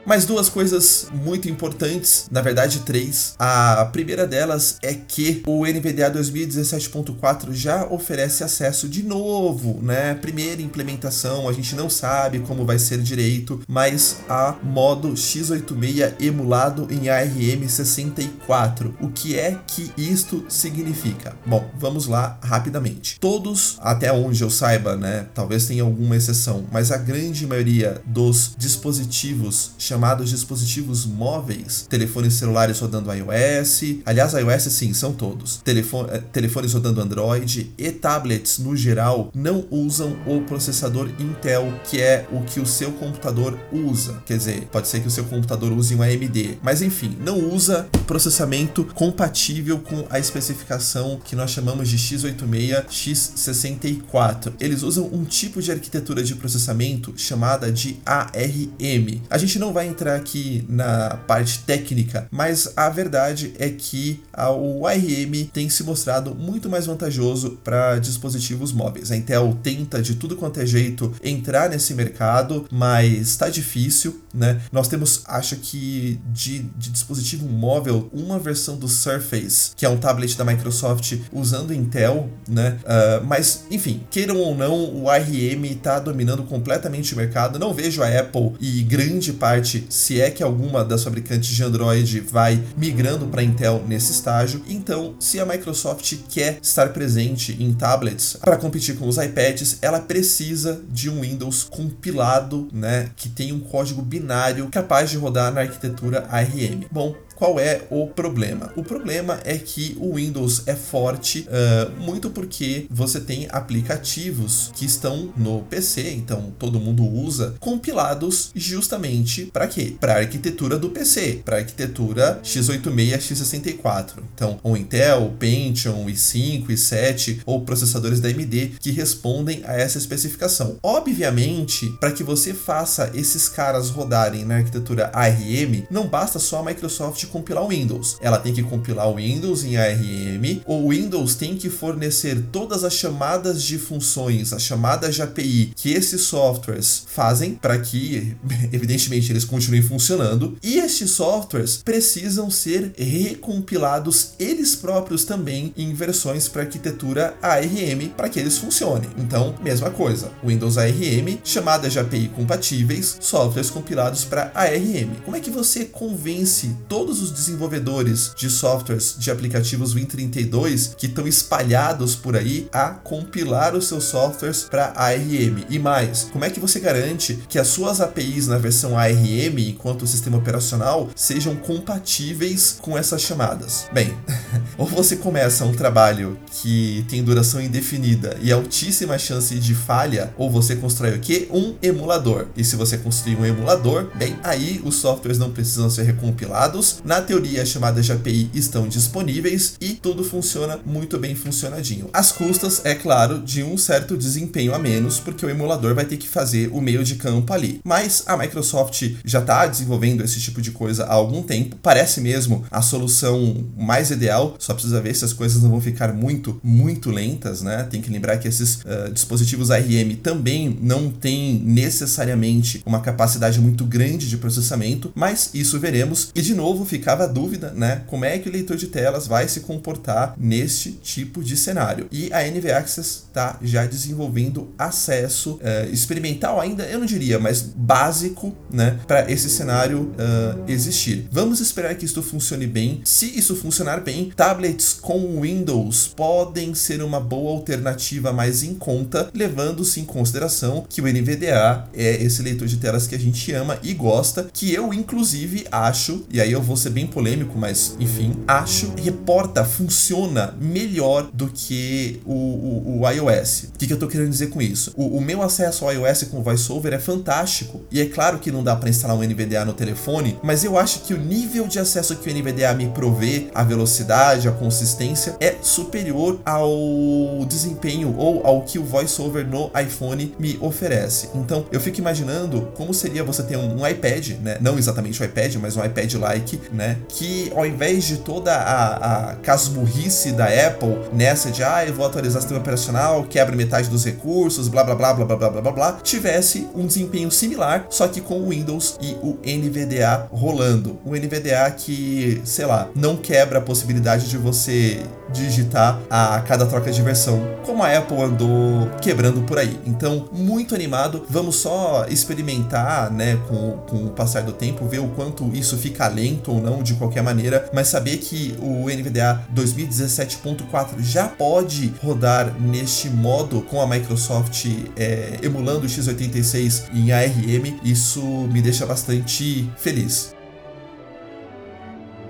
Mais duas coisas muito importantes, na verdade três. A primeira delas é que o NVDA 2017.4 já oferece acesso de novo, né? Primeira implementação, a gente não sabe como vai ser direito, mas a modo x86 emulado em ARM64. O que é que isto significa? Bom, vamos lá rapidamente. Todos, até onde eu saiba, né? Talvez tenha alguma exceção, mas a grande maioria dos dispositivos chamados chamados dispositivos móveis, telefones celulares rodando iOS, aliás, iOS sim, são todos, Telefone, eh, telefones rodando Android e tablets no geral não usam o processador Intel, que é o que o seu computador usa. Quer dizer, pode ser que o seu computador use um AMD, mas enfim, não usa processamento compatível com a especificação que nós chamamos de x86, x64. Eles usam um tipo de arquitetura de processamento chamada de ARM. A gente não vai entrar aqui na parte técnica, mas a verdade é que o ARM tem se mostrado muito mais vantajoso para dispositivos móveis. A Intel tenta de tudo quanto é jeito entrar nesse mercado, mas está difícil, né? Nós temos, acho que de, de dispositivo móvel, uma versão do Surface, que é um tablet da Microsoft usando Intel, né? Uh, mas, enfim, queiram ou não, o ARM está dominando completamente o mercado. Não vejo a Apple e grande parte se é que alguma das fabricantes de Android vai migrando para Intel nesse estágio. Então, se a Microsoft quer estar presente em tablets para competir com os iPads, ela precisa de um Windows compilado, né, que tem um código binário capaz de rodar na arquitetura ARM. Bom, qual é o problema? O problema é que o Windows é forte uh, muito porque você tem aplicativos que estão no PC, então todo mundo usa, compilados justamente para quê? Para a arquitetura do PC, para a arquitetura x86, x64. Então, o Intel, Pentium, i5, i7 ou processadores da AMD que respondem a essa especificação. Obviamente, para que você faça esses caras rodarem na arquitetura ARM, não basta só a Microsoft compilar o Windows. Ela tem que compilar o Windows em ARM, o Windows tem que fornecer todas as chamadas de funções, as chamadas de API que esses softwares fazem para que, (laughs) evidentemente, eles continuem funcionando. E estes softwares precisam ser recompilados eles próprios também em versões para arquitetura ARM para que eles funcionem. Então, mesma coisa, Windows ARM, chamadas de API compatíveis, softwares compilados para ARM. Como é que você convence todos os desenvolvedores de softwares de aplicativos Win32 que estão espalhados por aí a compilar os seus softwares para ARM. E mais, como é que você garante que as suas APIs na versão ARM, enquanto sistema operacional, sejam compatíveis com essas chamadas? Bem, (laughs) ou você começa um trabalho que tem duração indefinida e altíssima chance de falha, ou você constrói o que? Um emulador. E se você construir um emulador, bem, aí os softwares não precisam ser recompilados. Na teoria, as chamadas de API estão disponíveis e tudo funciona muito bem funcionadinho. As custas, é claro, de um certo desempenho a menos, porque o emulador vai ter que fazer o meio de campo ali. Mas a Microsoft já está desenvolvendo esse tipo de coisa há algum tempo. Parece mesmo a solução mais ideal, só precisa ver se as coisas não vão ficar muito, muito lentas, né? Tem que lembrar que esses uh, dispositivos ARM também não têm necessariamente uma capacidade muito grande de processamento, mas isso veremos. E de novo ficava a dúvida, né? Como é que o leitor de telas vai se comportar neste tipo de cenário? E a NV Access está já desenvolvendo acesso uh, experimental ainda, eu não diria, mas básico, né, para esse cenário uh, existir. Vamos esperar que isso funcione bem. Se isso funcionar bem, tablets com Windows podem ser uma boa alternativa mais em conta, levando-se em consideração que o NVDA é esse leitor de telas que a gente ama e gosta, que eu inclusive acho, e aí eu vou ser bem polêmico, mas enfim, acho reporta, funciona melhor do que o, o, o iOS. O que, que eu tô querendo dizer com isso? O, o meu acesso ao iOS com VoiceOver é fantástico, e é claro que não dá para instalar um NVDA no telefone, mas eu acho que o nível de acesso que o NVDA me provê, a velocidade, a consistência, é superior ao desempenho ou ao que o VoiceOver no iPhone me oferece. Então, eu fico imaginando como seria você ter um, um iPad, né? Não exatamente um iPad, mas um iPad-like, né? Que ao invés de toda a, a casmurrice da Apple nessa de ah, eu vou atualizar o sistema operacional, quebra metade dos recursos, blá blá blá blá blá blá blá blá, blá tivesse um desempenho similar, só que com o Windows e o NVDA rolando. O NVDA que, sei lá, não quebra a possibilidade de você digitar a cada troca de versão, como a Apple andou quebrando por aí. Então, muito animado. Vamos só experimentar, né, com, com o passar do tempo, ver o quanto isso fica lento ou não de qualquer maneira, mas saber que o NVDA 2017.4 já pode rodar neste modo com a Microsoft é, emulando o x86 em ARM, isso me deixa bastante feliz.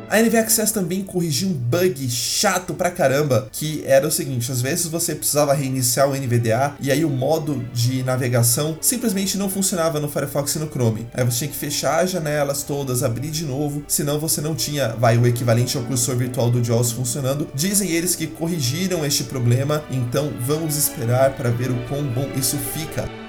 A NV Access também corrigiu um bug chato pra caramba, que era o seguinte, às vezes você precisava reiniciar o NVDA e aí o modo de navegação simplesmente não funcionava no Firefox e no Chrome. Aí você tinha que fechar as janelas todas, abrir de novo, senão você não tinha, vai, o equivalente ao cursor virtual do JAWS funcionando. Dizem eles que corrigiram este problema, então vamos esperar para ver o quão bom isso fica.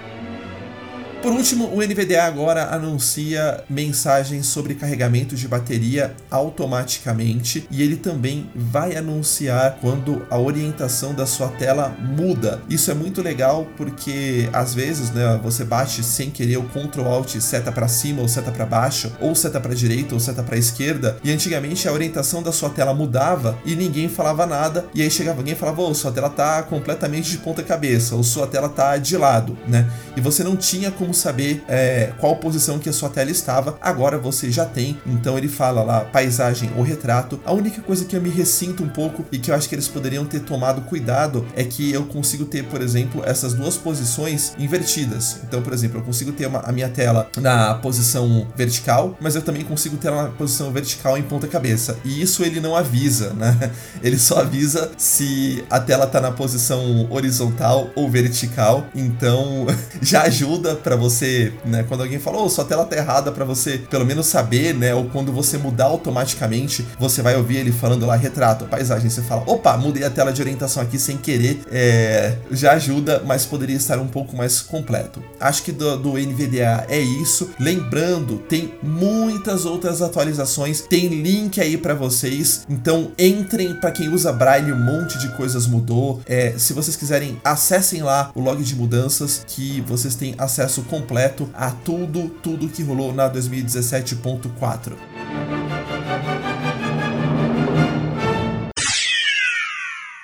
Por último, o NVDA agora anuncia mensagens sobre carregamento de bateria automaticamente e ele também vai anunciar quando a orientação da sua tela muda. Isso é muito legal porque às vezes, né, você bate sem querer o Ctrl Alt seta para cima ou seta para baixo, ou seta para direita ou seta para esquerda, e antigamente a orientação da sua tela mudava e ninguém falava nada, e aí chegava alguém e falava: "Ô, sua tela tá completamente de ponta cabeça", ou sua tela tá de lado, né? E você não tinha como como saber é, qual posição que a sua tela estava. Agora você já tem. Então ele fala lá paisagem ou retrato. A única coisa que eu me ressinto um pouco e que eu acho que eles poderiam ter tomado cuidado é que eu consigo ter, por exemplo, essas duas posições invertidas. Então, por exemplo, eu consigo ter uma, a minha tela na posição vertical, mas eu também consigo ter ela na posição vertical em ponta cabeça. E isso ele não avisa, né? (laughs) Ele só avisa se a tela está na posição horizontal ou vertical. Então (laughs) já ajuda para você, né, quando alguém fala, oh, sua tela tá errada para você pelo menos saber, né, ou quando você mudar automaticamente, você vai ouvir ele falando lá retrato, paisagem, você fala, opa, mudei a tela de orientação aqui sem querer, é, já ajuda, mas poderia estar um pouco mais completo. Acho que do, do NVDA é isso. Lembrando, tem muitas outras atualizações, tem link aí para vocês, então entrem para quem usa Braille, um monte de coisas mudou. É, se vocês quiserem, acessem lá o log de mudanças que vocês têm acesso completo a tudo, tudo que rolou na 2017.4.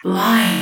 Nicht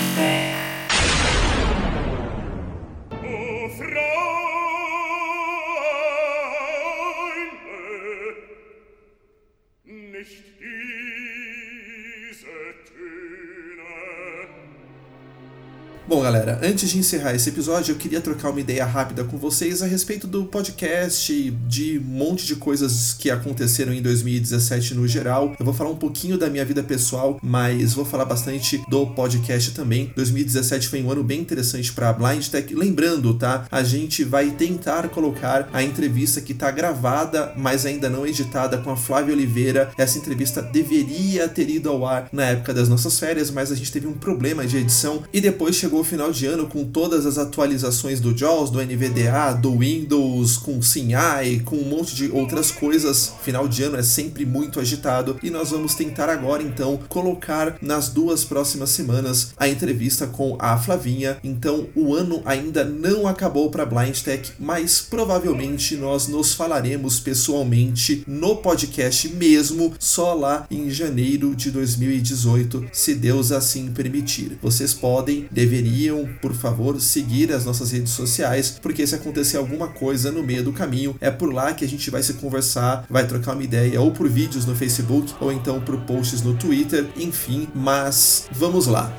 galera, antes de encerrar esse episódio, eu queria trocar uma ideia rápida com vocês a respeito do podcast, de um monte de coisas que aconteceram em 2017 no geral. Eu vou falar um pouquinho da minha vida pessoal, mas vou falar bastante do podcast também. 2017 foi um ano bem interessante para Blind Tech. Lembrando, tá? A gente vai tentar colocar a entrevista que está gravada, mas ainda não editada com a Flávia Oliveira. Essa entrevista deveria ter ido ao ar na época das nossas férias, mas a gente teve um problema de edição e depois chegou o final de ano com todas as atualizações do JAWS, do NVDA, do Windows, com SymI, com um monte de outras coisas. Final de ano é sempre muito agitado e nós vamos tentar agora então colocar nas duas próximas semanas a entrevista com a Flavinha. Então o ano ainda não acabou para Blind Tech, mas provavelmente nós nos falaremos pessoalmente no podcast mesmo só lá em janeiro de 2018, se Deus assim permitir. Vocês podem, deveriam, por favor, seguir as nossas redes sociais, porque se acontecer alguma coisa no meio do caminho, é por lá que a gente vai se conversar, vai trocar uma ideia, ou por vídeos no Facebook, ou então por posts no Twitter, enfim, mas vamos lá.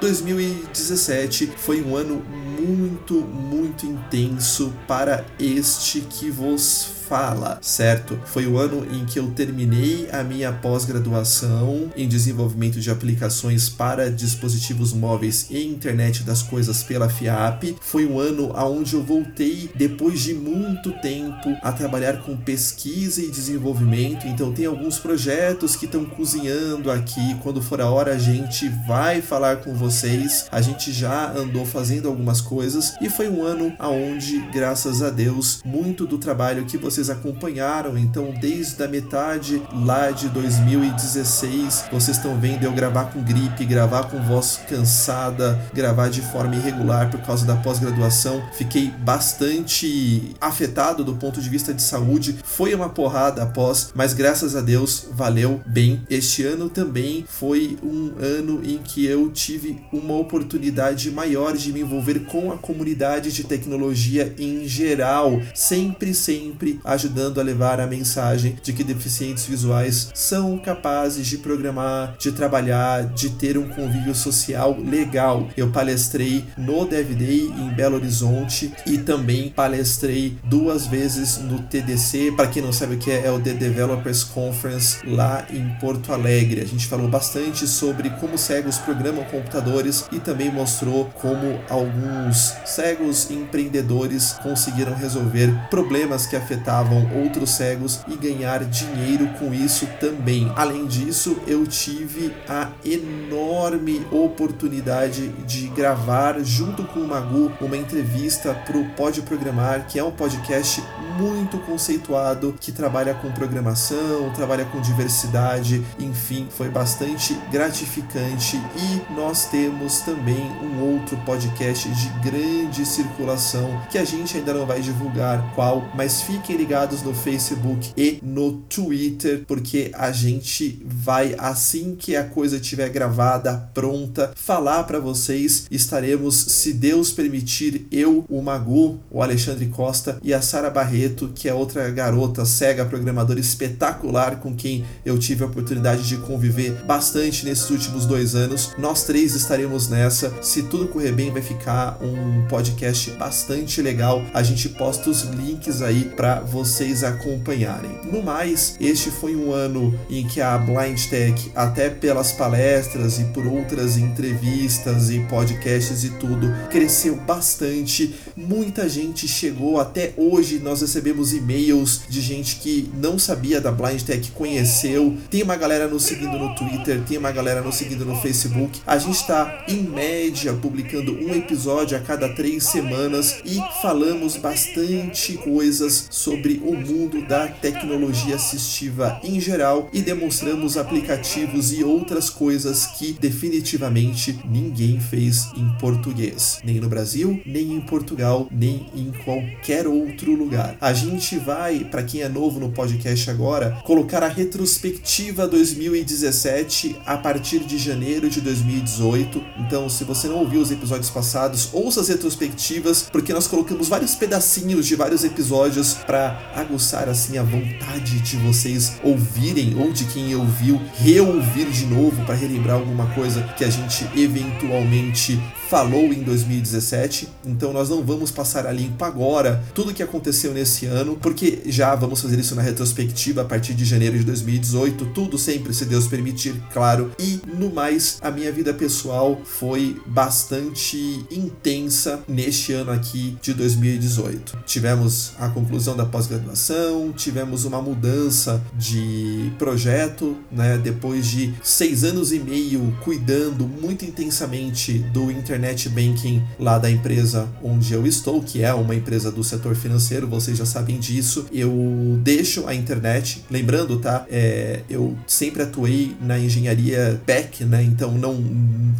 2017 foi um ano muito, muito intenso para este que vos fala, certo? Foi o ano em que eu terminei a minha pós-graduação em desenvolvimento de aplicações para dispositivos móveis e internet das coisas pela FIAP. Foi um ano aonde eu voltei depois de muito tempo a trabalhar com pesquisa e desenvolvimento. Então tem alguns projetos que estão cozinhando aqui. Quando for a hora a gente vai falar com vocês. A gente já andou fazendo algumas coisas e foi um ano aonde, graças a Deus, muito do trabalho que vocês vocês acompanharam, então desde a metade lá de 2016, vocês estão vendo eu gravar com gripe, gravar com voz cansada, gravar de forma irregular por causa da pós-graduação. Fiquei bastante afetado do ponto de vista de saúde. Foi uma porrada após, mas graças a Deus valeu bem. Este ano também foi um ano em que eu tive uma oportunidade maior de me envolver com a comunidade de tecnologia em geral. Sempre, sempre ajudando a levar a mensagem de que deficientes visuais são capazes de programar, de trabalhar, de ter um convívio social legal. Eu palestrei no Dev Day em Belo Horizonte e também palestrei duas vezes no TDC, para quem não sabe o que é, é o The Developers Conference lá em Porto Alegre. A gente falou bastante sobre como cegos programam computadores e também mostrou como alguns cegos empreendedores conseguiram resolver problemas que afetavam outros cegos e ganhar dinheiro com isso também. Além disso, eu tive a enorme oportunidade de gravar junto com o Magu uma entrevista para o Pode Programar, que é um podcast muito conceituado que trabalha com programação, trabalha com diversidade, enfim, foi bastante gratificante e nós temos também um outro podcast de grande circulação que a gente ainda não vai divulgar qual, mas fiquem ligados no Facebook e no Twitter, porque a gente vai, assim que a coisa estiver gravada, pronta, falar para vocês. Estaremos, se Deus permitir, eu, o Magu, o Alexandre Costa e a Sara Barreto, que é outra garota cega programadora espetacular com quem eu tive a oportunidade de conviver bastante nesses últimos dois anos. Nós três estaremos nessa. Se tudo correr bem, vai ficar um podcast bastante legal. A gente posta os links aí para vocês acompanharem. No mais, este foi um ano em que a Blind Tech, até pelas palestras e por outras entrevistas e podcasts e tudo, cresceu bastante. Muita gente chegou até hoje, nós recebemos e-mails de gente que não sabia da Blind Tech, conheceu. Tem uma galera nos seguindo no Twitter, tem uma galera nos seguindo no Facebook. A gente está em média publicando um episódio a cada três semanas e falamos bastante coisas sobre sobre o mundo da tecnologia assistiva em geral e demonstramos aplicativos e outras coisas que definitivamente ninguém fez em português, nem no Brasil, nem em Portugal, nem em qualquer outro lugar. a gente vai, para quem é novo no podcast agora, colocar a retrospectiva 2017 a partir de janeiro de 2018. Então, se você não ouviu os episódios passados, ouça as retrospectivas, porque nós colocamos vários pedacinhos de vários episódios para aguçar assim a vontade de vocês ouvirem ou de quem ouviu reouvir de novo para relembrar alguma coisa que a gente eventualmente falou em 2017. Então nós não vamos passar a limpo agora tudo que aconteceu nesse ano, porque já vamos fazer isso na retrospectiva a partir de janeiro de 2018, tudo sempre se Deus permitir, claro. E no mais, a minha vida pessoal foi bastante intensa neste ano aqui de 2018. Tivemos a conclusão da pós-graduação, tivemos uma mudança de projeto, né? Depois de seis anos e meio cuidando muito intensamente do internet banking lá da empresa onde eu estou, que é uma empresa do setor financeiro, vocês já sabem disso. Eu deixo a internet, lembrando, tá? É, eu sempre atuei na engenharia back, né? Então não,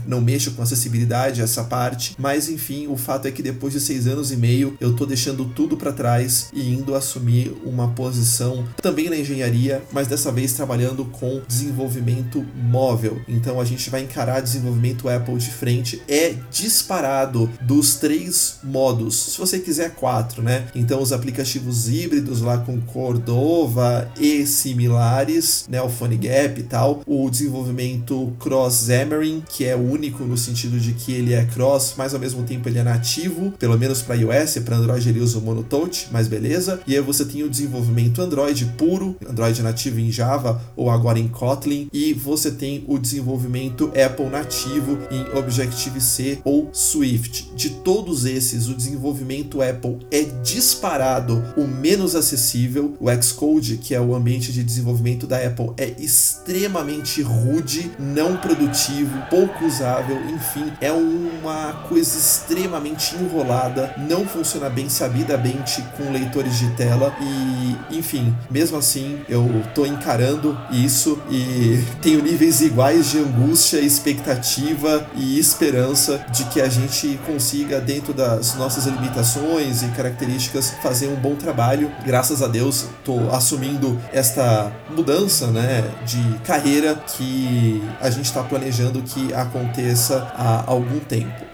não mexo com acessibilidade, essa parte. Mas enfim, o fato é que depois de seis anos e meio, eu tô deixando tudo para trás e indo assumir uma posição também na engenharia, mas dessa vez trabalhando com desenvolvimento móvel. Então a gente vai encarar desenvolvimento Apple de frente. É disparado dos três modos. Se você quiser quatro, né? Então os aplicativos híbridos lá com Cordova e similares, né? O PhoneGap e tal. O desenvolvimento cross-Xamarin, que é único no sentido de que ele é cross, mas ao mesmo tempo ele é nativo, pelo menos para iOS, para Android ele usa o Monotouch, mas beleza. E aí você tem o desenvolvimento Android puro, Android nativo em Java ou agora em Kotlin, e você tem o desenvolvimento Apple nativo em Objective-C ou Swift. De todos esses, o desenvolvimento Apple é disparado o menos acessível. O Xcode, que é o ambiente de desenvolvimento da Apple, é extremamente rude, não produtivo, pouco usável, enfim, é uma coisa extremamente enrolada, não funciona bem sabidamente com leitores de tela e, enfim, mesmo assim, eu tô encarando isso e (laughs) tenho níveis iguais de angústia, expectativa e esperança de que a gente consiga, dentro das nossas limitações e características, fazer um bom trabalho. Graças a Deus, tô assumindo esta mudança, né, de carreira que a gente está planejando que aconteça há algum tempo.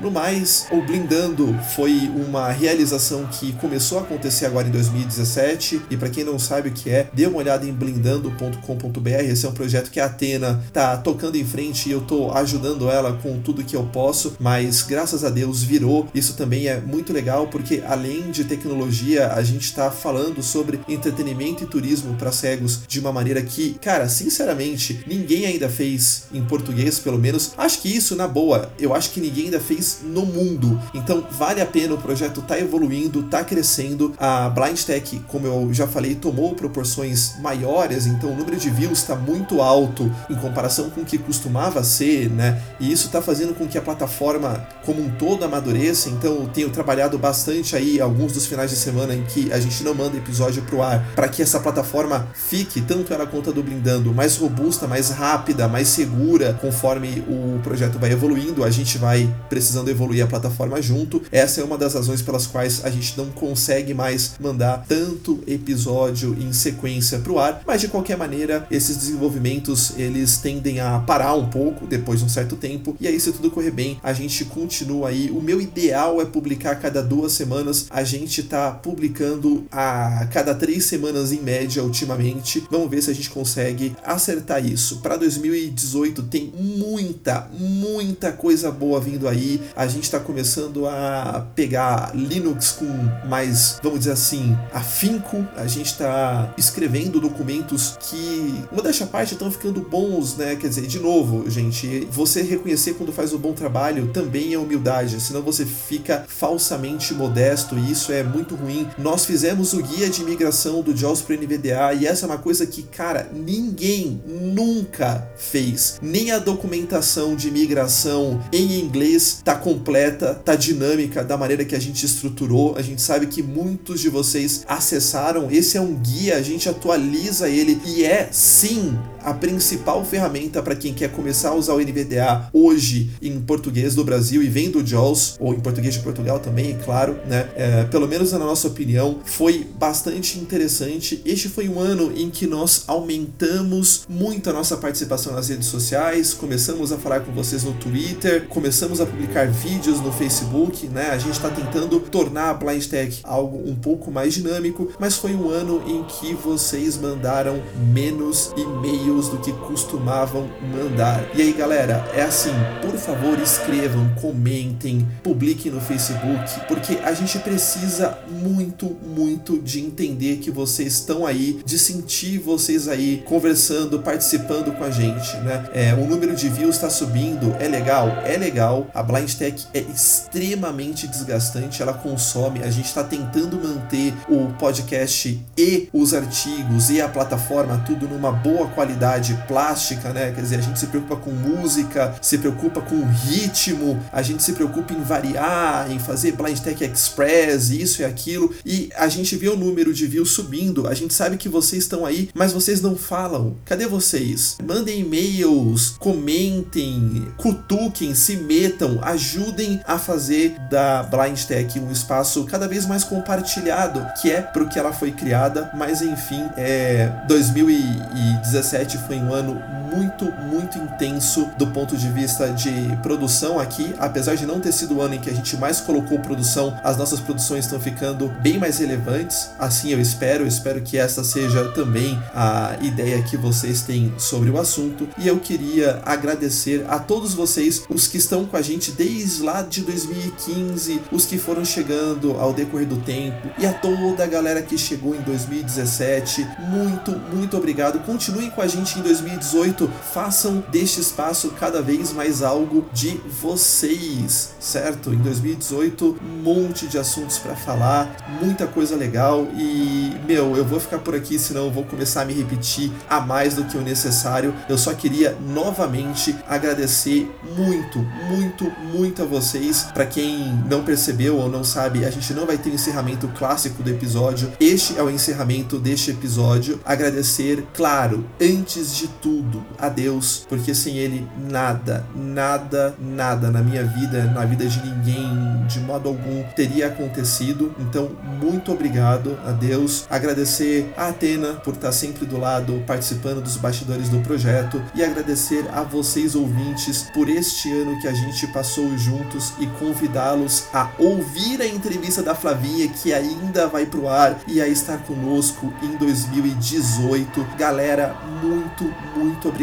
No mais, o Blindando foi uma realização que começou a acontecer agora em 2017 e para quem não sabe o que é, dê uma olhada em blindando.com.br. Esse é um projeto que a Atena tá tocando em frente e eu tô ajudando ela com tudo que eu posso, mas graças a Deus virou. Isso também é muito legal porque além de tecnologia, a gente tá falando sobre entretenimento e turismo para cegos de uma maneira que, cara, sinceramente, ninguém ainda fez em português, pelo menos. Acho que isso na boa, eu acho que ninguém ainda fez no mundo. Então vale a pena, o projeto tá evoluindo, tá crescendo. A Blind Tech, como eu já falei, tomou proporções maiores, então o número de views está muito alto em comparação com o que costumava ser, né? E isso está fazendo com que a plataforma como um todo amadureça. Então eu tenho trabalhado bastante aí alguns dos finais de semana em que a gente não manda episódio pro ar, para que essa plataforma fique, tanto ela quanto a do Blindando, mais robusta, mais rápida, mais segura, conforme o projeto vai evoluindo, a gente vai precisando precisando evoluir a plataforma junto. Essa é uma das razões pelas quais a gente não consegue mais mandar tanto episódio em sequência para o ar, mas de qualquer maneira, esses desenvolvimentos eles tendem a parar um pouco depois de um certo tempo. E aí, se tudo correr bem, a gente continua aí. O meu ideal é publicar cada duas semanas. A gente tá publicando a cada três semanas em média ultimamente. Vamos ver se a gente consegue acertar isso. Para 2018 tem muita, muita coisa boa vindo aí a gente está começando a pegar Linux com mais, vamos dizer assim, afinco. A gente está escrevendo documentos que, modéstia à parte, estão ficando bons, né? Quer dizer, de novo, gente, você reconhecer quando faz um bom trabalho também é humildade, senão você fica falsamente modesto e isso é muito ruim. Nós fizemos o guia de migração do JAWS para NVDA e essa é uma coisa que, cara, ninguém nunca fez. Nem a documentação de migração em inglês tá completa, tá dinâmica da maneira que a gente estruturou. A gente sabe que muitos de vocês acessaram. Esse é um guia, a gente atualiza ele e é sim a principal ferramenta para quem quer começar a usar o NVDA hoje em português do Brasil e vem do JAWS, ou em português de Portugal também, é claro, né? É, pelo menos na nossa opinião, foi bastante interessante. Este foi um ano em que nós aumentamos muito a nossa participação nas redes sociais, começamos a falar com vocês no Twitter, começamos a publicar vídeos no Facebook, né? A gente está tentando tornar a Blind Tech algo um pouco mais dinâmico, mas foi um ano em que vocês mandaram menos e-mails do que costumavam mandar. E aí, galera, é assim, por favor, escrevam, comentem, publiquem no Facebook, porque a gente precisa muito, muito de entender que vocês estão aí, de sentir vocês aí conversando, participando com a gente, né? É, o número de views está subindo, é legal, é legal. A Blind Tech é extremamente desgastante, ela consome. A gente está tentando manter o podcast e os artigos e a plataforma tudo numa boa qualidade plástica, né? Quer dizer, a gente se preocupa com música, se preocupa com ritmo, a gente se preocupa em variar, em fazer Blind Tech Express, isso e aquilo. E a gente vê o número de views subindo, a gente sabe que vocês estão aí, mas vocês não falam. Cadê vocês? Mandem e-mails, comentem, cutuquem, se metam, ajudem a fazer da Blind Tech um espaço cada vez mais compartilhado, que é pro que ela foi criada, mas enfim, é 2017 foi um ano muito, muito intenso do ponto de vista de produção aqui, apesar de não ter sido o ano em que a gente mais colocou produção, as nossas produções estão ficando bem mais relevantes. Assim eu espero, eu espero que essa seja também a ideia que vocês têm sobre o assunto. E eu queria agradecer a todos vocês, os que estão com a gente desde lá de 2015, os que foram chegando ao decorrer do tempo e a toda a galera que chegou em 2017. Muito, muito obrigado. Continuem com a gente em 2018. Façam deste espaço cada vez mais algo de vocês, certo? Em 2018, um monte de assuntos para falar, muita coisa legal e, meu, eu vou ficar por aqui, senão eu vou começar a me repetir a mais do que o necessário. Eu só queria novamente agradecer muito, muito, muito a vocês. Para quem não percebeu ou não sabe, a gente não vai ter o encerramento clássico do episódio. Este é o encerramento deste episódio. Agradecer, claro, antes de tudo, a Deus, porque sem Ele nada, nada, nada na minha vida, na vida de ninguém, de modo algum, teria acontecido. Então, muito obrigado a Deus. Agradecer a Atena por estar sempre do lado, participando dos bastidores do projeto e agradecer a vocês ouvintes por este ano que a gente passou juntos e convidá-los a ouvir a entrevista da Flavinha que ainda vai pro ar e a estar conosco em 2018. Galera, muito, muito obrigado.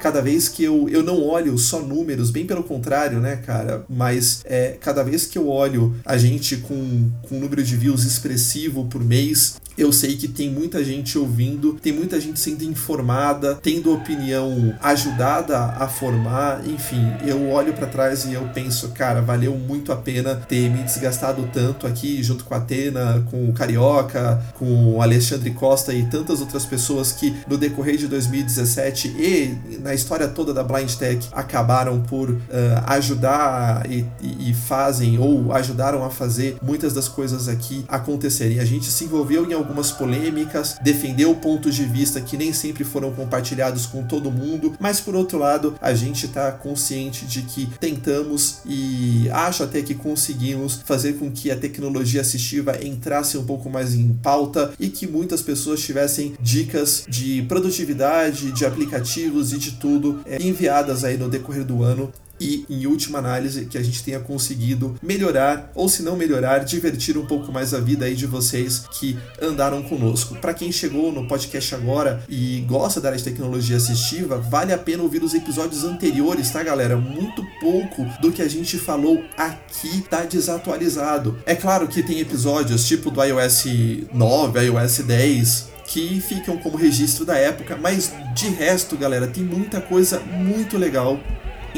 Cada vez que eu, eu não olho só números, bem pelo contrário, né, cara? Mas é, cada vez que eu olho a gente com, com um número de views expressivo por mês, eu sei que tem muita gente ouvindo, tem muita gente sendo informada, tendo opinião ajudada a formar. Enfim, eu olho para trás e eu penso, cara, valeu muito a pena ter me desgastado tanto aqui junto com a Atena, com o Carioca, com o Alexandre Costa e tantas outras pessoas que no decorrer de 2017 e na história toda da Blind Tech acabaram por uh, ajudar e, e, fazem ou ajudaram a fazer muitas das coisas aqui acontecerem. A gente se envolveu em algumas polêmicas, defendeu pontos de vista que nem sempre foram compartilhados com todo mundo, mas por outro lado, a gente está consciente de que tentamos e acho até que conseguimos fazer com que a tecnologia assistiva entrasse um pouco mais em pauta e que muitas pessoas tivessem dicas de produtividade, de aplicativos e de tudo é, enviadas aí no decorrer do ano e, em última análise, que a gente tenha conseguido melhorar, ou se não melhorar, divertir um pouco mais a vida aí de vocês que andaram conosco. Para quem chegou no podcast agora e gosta da área de tecnologia assistiva, vale a pena ouvir os episódios anteriores, tá, galera? Muito pouco do que a gente falou aqui tá desatualizado. É claro que tem episódios tipo do iOS 9, iOS 10, que ficam como registro da época, mas de resto, galera, tem muita coisa muito legal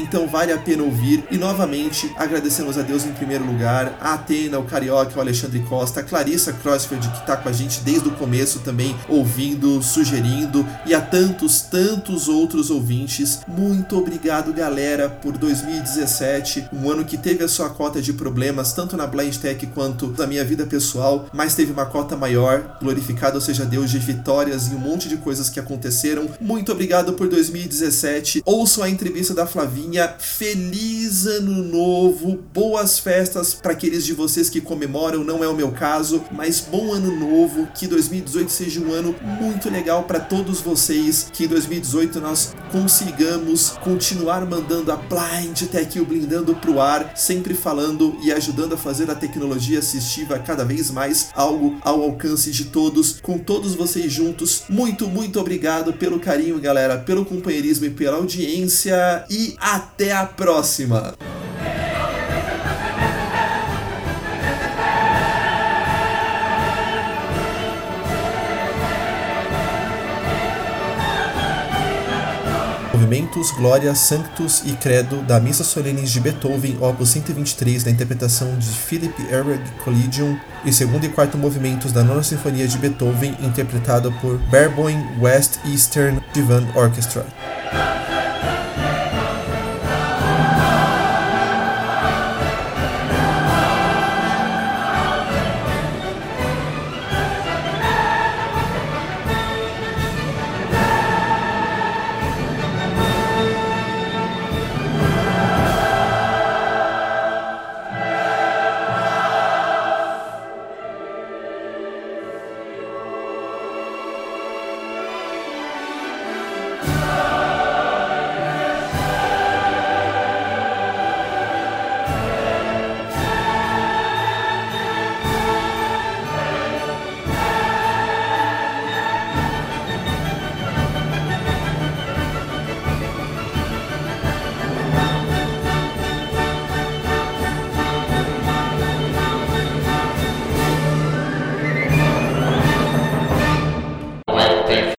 então vale a pena ouvir. E novamente agradecemos a Deus em primeiro lugar, a Atena, o Carioca, o Alexandre Costa, a Clarissa Crossfield que está com a gente desde o começo também, ouvindo, sugerindo, e a tantos, tantos outros ouvintes. Muito obrigado, galera, por 2017, um ano que teve a sua cota de problemas, tanto na Blind Tech quanto na minha vida pessoal, mas teve uma cota maior. Glorificado seja Deus de vitórias e um monte de coisas que aconteceram. Muito obrigado por 2017. Ouçam a entrevista da Flavinha. Feliz ano novo, boas festas para aqueles de vocês que comemoram, não é o meu caso, mas bom ano novo, que 2018 seja um ano muito legal para todos vocês, que em 2018 nós consigamos continuar mandando a Blind Tech o blindando pro ar, sempre falando e ajudando a fazer a tecnologia assistiva cada vez mais algo ao alcance de todos, com todos vocês juntos. Muito, muito obrigado pelo carinho, galera, pelo companheirismo e pela audiência e até a próxima. Movimentos, Glória, Sanctus e Credo da Missa Solenis de Beethoven, opus 123, na interpretação de Philip Erweg Collegium, e segundo e quarto movimentos da Nona Sinfonia de Beethoven, interpretado por Bareboin West Eastern Divan Orchestra.